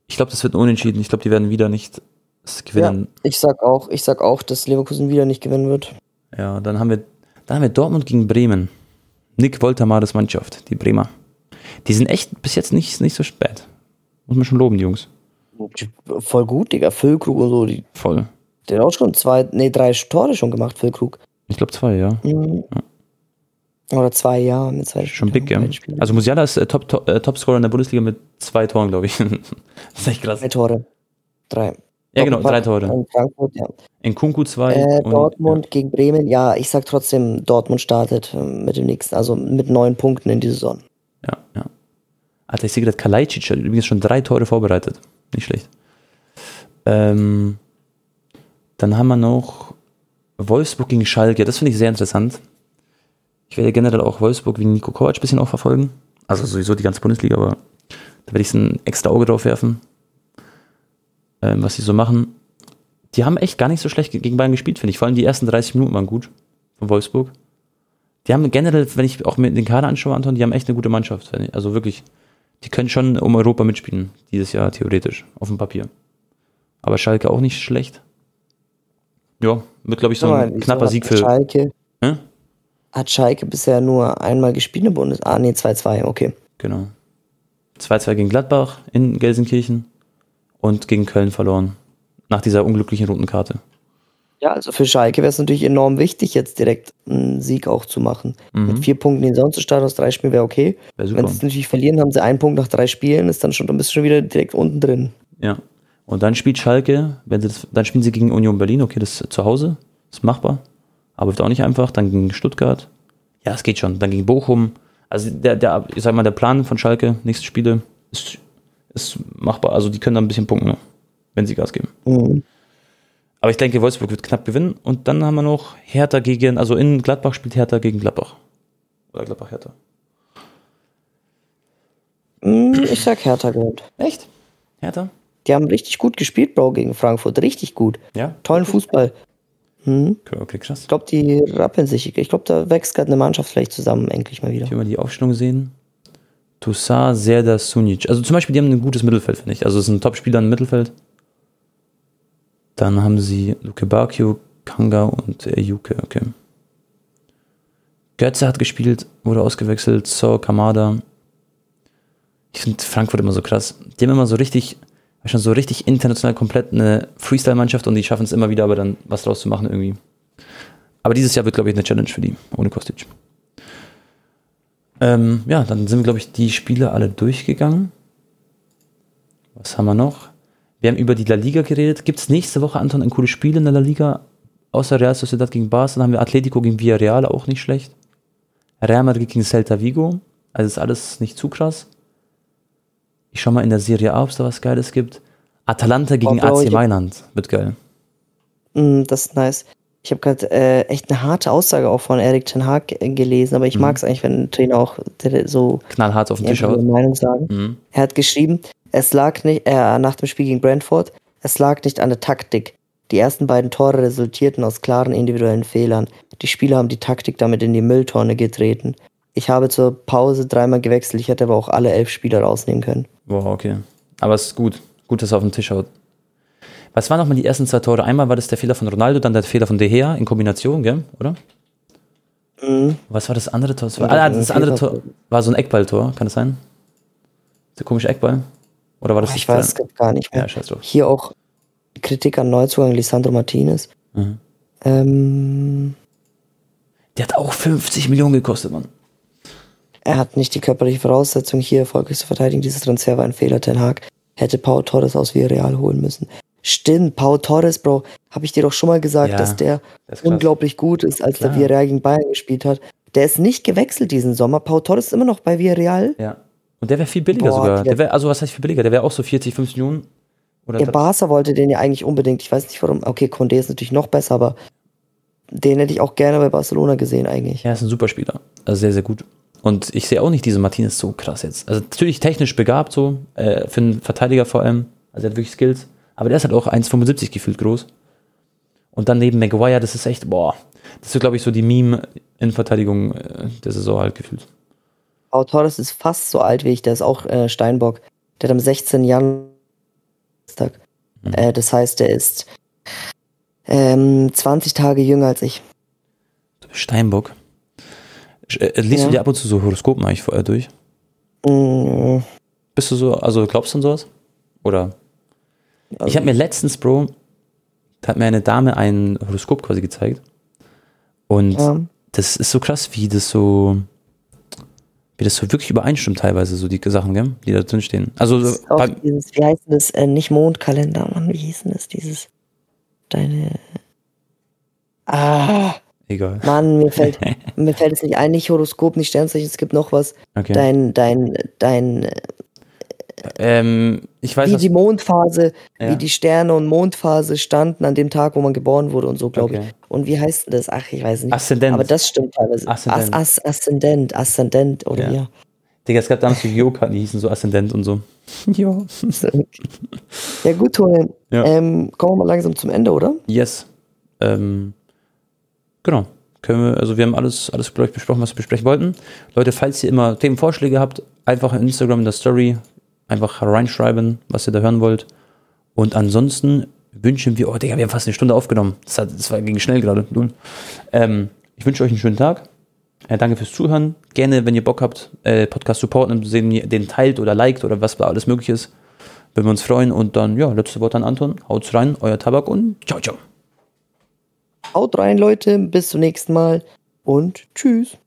Ich glaube, das wird ein Unentschieden. Ich glaube, die werden wieder nicht gewinnen.
Ja, ich sag auch, ich sag auch, dass Leverkusen wieder nicht gewinnen wird.
Ja, dann haben wir, dann haben wir Dortmund gegen Bremen. Nick Woltermades Mannschaft, die Bremer. Die sind echt bis jetzt nicht, nicht so spät. Muss man schon loben, die Jungs.
Voll gut, Digga. Füllkrug und so. Die,
Voll.
der hat auch schon zwei, nee, drei Tore schon gemacht, Füllkrug.
Ich glaube zwei, ja.
Mhm. Oder zwei Jahre mit zwei
Schon big, ja. Also Musiala ist äh, Top, Top, äh, Topscorer in der Bundesliga mit zwei Toren, glaube ich. das ist echt krass.
Drei Tore. Drei.
Ja, genau, drei Tore.
In Frankfurt, ja.
In Kunku zwei.
Äh,
und-
Dortmund gegen Bremen, ja, ich sag trotzdem, Dortmund startet äh, mit dem nächsten, also mit neun Punkten in die Saison.
Ja, ja. Alter, ich sehe gerade, Kalajdzic hat übrigens schon drei Tore vorbereitet. Nicht schlecht. Ähm, dann haben wir noch Wolfsburg gegen Schalke. Das finde ich sehr interessant. Ich werde generell auch Wolfsburg wegen Nico Kovac ein bisschen auch verfolgen. Also sowieso die ganze Bundesliga, aber da werde ich ein extra Auge drauf werfen, ähm, was sie so machen. Die haben echt gar nicht so schlecht gegen Bayern gespielt, finde ich. Vor allem die ersten 30 Minuten waren gut von Wolfsburg. Die haben generell, wenn ich auch mir den Kader anschaue, Anton, die haben echt eine gute Mannschaft. Also wirklich, die können schon um Europa mitspielen, dieses Jahr theoretisch, auf dem Papier. Aber Schalke auch nicht schlecht. Ja, wird, glaube ich, so ein
wieso
knapper
hat
Sieg für.
Schalke.
Hä?
Hat Schalke bisher nur einmal gespielt in der Bundes... Ah, nee, 2-2, okay.
Genau. 2-2 gegen Gladbach in Gelsenkirchen und gegen Köln verloren. Nach dieser unglücklichen roten Karte.
Ja, also für Schalke wäre es natürlich enorm wichtig, jetzt direkt einen Sieg auch zu machen.
Mhm.
Mit vier Punkten in die Saison zu starten aus drei Spielen wäre okay.
Wäre
Wenn sie natürlich verlieren, haben sie einen Punkt nach drei Spielen, ist dann schon, dann bist du schon wieder direkt unten drin.
Ja. Und dann spielt Schalke, wenn sie das, dann spielen sie gegen Union Berlin, okay, das ist zu Hause, ist machbar, aber wird auch nicht einfach. Dann gegen Stuttgart, ja, es geht schon. Dann gegen Bochum. Also der, der, ich sag mal, der Plan von Schalke, nächste Spiele, ist, ist machbar. Also die können da ein bisschen punkten, ne? wenn sie Gas geben.
Mhm.
Aber ich denke, Wolfsburg wird knapp gewinnen. Und dann haben wir noch Hertha gegen, also in Gladbach spielt Hertha gegen Gladbach. Oder Gladbach Hertha.
Mm, Ich sag Hertha gewinnt.
Echt? Hertha?
Die haben richtig gut gespielt, Bro, gegen Frankfurt. Richtig gut.
Ja?
Tollen Fußball. Hm.
Okay, okay, krass.
Ich glaube, die rappeln sich. Ich glaube, da wächst gerade eine Mannschaft vielleicht zusammen, endlich mal wieder.
Ich will mal die Aufstellung sehen. Toussaint, Serda, Sunic. Also zum Beispiel, die haben ein gutes Mittelfeld, finde ich. Also es sind Top-Spieler im Mittelfeld. Dann haben sie Luke Bakio, Kanga und äh, Juke, okay. Götze hat gespielt, wurde ausgewechselt, So, Kamada. Ich finde Frankfurt immer so krass. Die haben immer so richtig, schon so richtig international komplett eine Freestyle-Mannschaft und die schaffen es immer wieder, aber dann was draus zu machen irgendwie. Aber dieses Jahr wird, glaube ich, eine Challenge für die, ohne Kostic. Ähm, ja, dann sind, glaube ich, die Spiele alle durchgegangen. Was haben wir noch? Wir haben über die La Liga geredet. Gibt es nächste Woche, Anton, ein cooles Spiel in der La Liga? Außer Real Sociedad gegen Barca, dann haben wir Atletico gegen Villarreal, auch nicht schlecht. Real Madrid gegen Celta Vigo. Also ist alles nicht zu krass. Ich schau mal in der Serie A, ob es da was Geiles gibt. Atalanta gegen
Oh,
AC Mailand. Wird geil.
Mm, das ist nice. Ich habe gerade äh, echt eine harte Aussage auch von Erik Ten Hag äh, gelesen, aber ich
Mhm.
mag es eigentlich, wenn ein Trainer auch so
Knallhart auf den Tisch haut.
Meinung sagen.
Mhm.
Er hat geschrieben, es lag nicht, äh, nach dem Spiel gegen Brentford, es lag nicht an der Taktik. Die ersten beiden Tore resultierten aus klaren individuellen Fehlern. Die Spieler haben die Taktik damit in die Mülltonne getreten. Ich habe zur Pause dreimal gewechselt, ich hätte aber auch alle elf Spieler rausnehmen können.
Wow, okay. Aber es ist gut. Gut, dass er auf den Tisch haut. Was waren nochmal die ersten zwei Tore? Einmal war das der Fehler von Ronaldo, dann der Fehler von De Gea in Kombination, gell? Oder?
Mhm.
Was war das andere Tor? Das, war, ah,
das
andere Tor war so ein Eckballtor, kann das sein? Der komische Eckball? Oder war das das
ich weiß es gar nicht mehr.
Ja.
Hier auch Kritik an Neuzugang Lisandro Martinez.
Mhm.
Ähm,
Der hat auch 50 Millionen gekostet, Mann.
er hat nicht die körperliche Voraussetzung, hier erfolgreich zu verteidigen. Dieses Transfer war ein Fehler. Ten Hag hätte Pau Torres aus Villarreal holen müssen. Stimmt, Pau Torres, Bro, habe ich dir doch schon mal gesagt,
Ja,
dass der
das
unglaublich gut ist, als
Klar.
der Villarreal gegen Bayern gespielt hat. Der ist nicht gewechselt diesen Sommer. Pau Torres ist immer noch bei Villarreal.
Ja. Und der wäre viel billiger
Boah,
sogar.
der-
Der wär, also was heißt viel billiger? Der wäre auch so 40, 50 Millionen. Oder
Der Barca wollte den ja eigentlich unbedingt. Ich weiß nicht warum. Okay, Condé ist natürlich noch besser, aber den hätte ich auch gerne bei Barcelona gesehen eigentlich.
Er ist ein super Spieler. Also sehr, sehr gut. Und ich sehe auch nicht diese Martinez so krass jetzt. Also natürlich technisch begabt so, äh, für einen Verteidiger vor allem. Also er hat wirklich Skills. Aber der ist halt auch 1,75 gefühlt groß. Und dann neben Maguire, das ist echt, boah. Das ist, glaube ich, so die Meme-Innenverteidigung äh, der Saison halt gefühlt.
Pau Torres ist fast so alt wie ich. Der ist auch äh, Steinbock. Der hat am 16. Januar.
Mhm.
Äh, das heißt, der ist ähm, 20 Tage jünger als ich.
Steinbock. Sch- Äh, liest
Ja.
du dir ab und zu so Horoskopen eigentlich vorher durch?
Mm,
Bist du so, also glaubst du an sowas? Oder?
Also,
Ich habe mir letztens, Bro, da hat mir eine Dame ein Horoskop quasi gezeigt. Und
ja.
das ist so krass, wie das so, wie das so wirklich übereinstimmt teilweise, so die Sachen, gell, die da drin stehen. Also bei,
dieses, wie heißt das? Äh, nicht Mondkalender, Mann, wie hieß denn das? Dieses, deine. Ah,
egal.
Mann, mir fällt, mir fällt es nicht ein, nicht Horoskop, nicht Sternzeichen, es gibt noch was.
Okay.
Dein, dein, dein,
ähm, ich weiß,
wie die Mondphase,
Ja.
wie die Sterne und Mondphase standen an dem Tag, wo man geboren wurde und so, glaube
Okay.
ich. Und wie heißt das? Ach, ich weiß nicht.
Aszendent.
Aber das stimmt teilweise.
Aszendent.
As, As, Aszendent, Aszendent, oder
Ja.
ja.
Digga, es gab damals so Yu-Karten, die hießen so Aszendent und so. ja.
Ja, gut, Tone.
Ja.
Ähm, kommen wir mal langsam zum Ende, oder?
Yes. Ähm, genau. Können wir, also wir haben alles, alles glaube ich, besprochen, was wir besprechen wollten. Leute, falls ihr immer Themenvorschläge habt, einfach in Instagram in der Story einfach reinschreiben, was ihr da hören wollt. Und ansonsten wünschen wir, oh Digga, wir haben fast eine Stunde aufgenommen. Das, hat, das war ging schnell gerade. Ähm, ich wünsche euch einen schönen Tag. Äh, danke fürs Zuhören. Gerne, wenn ihr Bock habt, äh, Podcast supporten sehen, den teilt oder liked oder was da alles möglich ist. Würden wir uns freuen. Und dann, ja, letzte Wort an Anton. Haut's rein, euer Tabak und ciao, ciao.
Haut rein, Leute. Bis zum nächsten Mal und tschüss.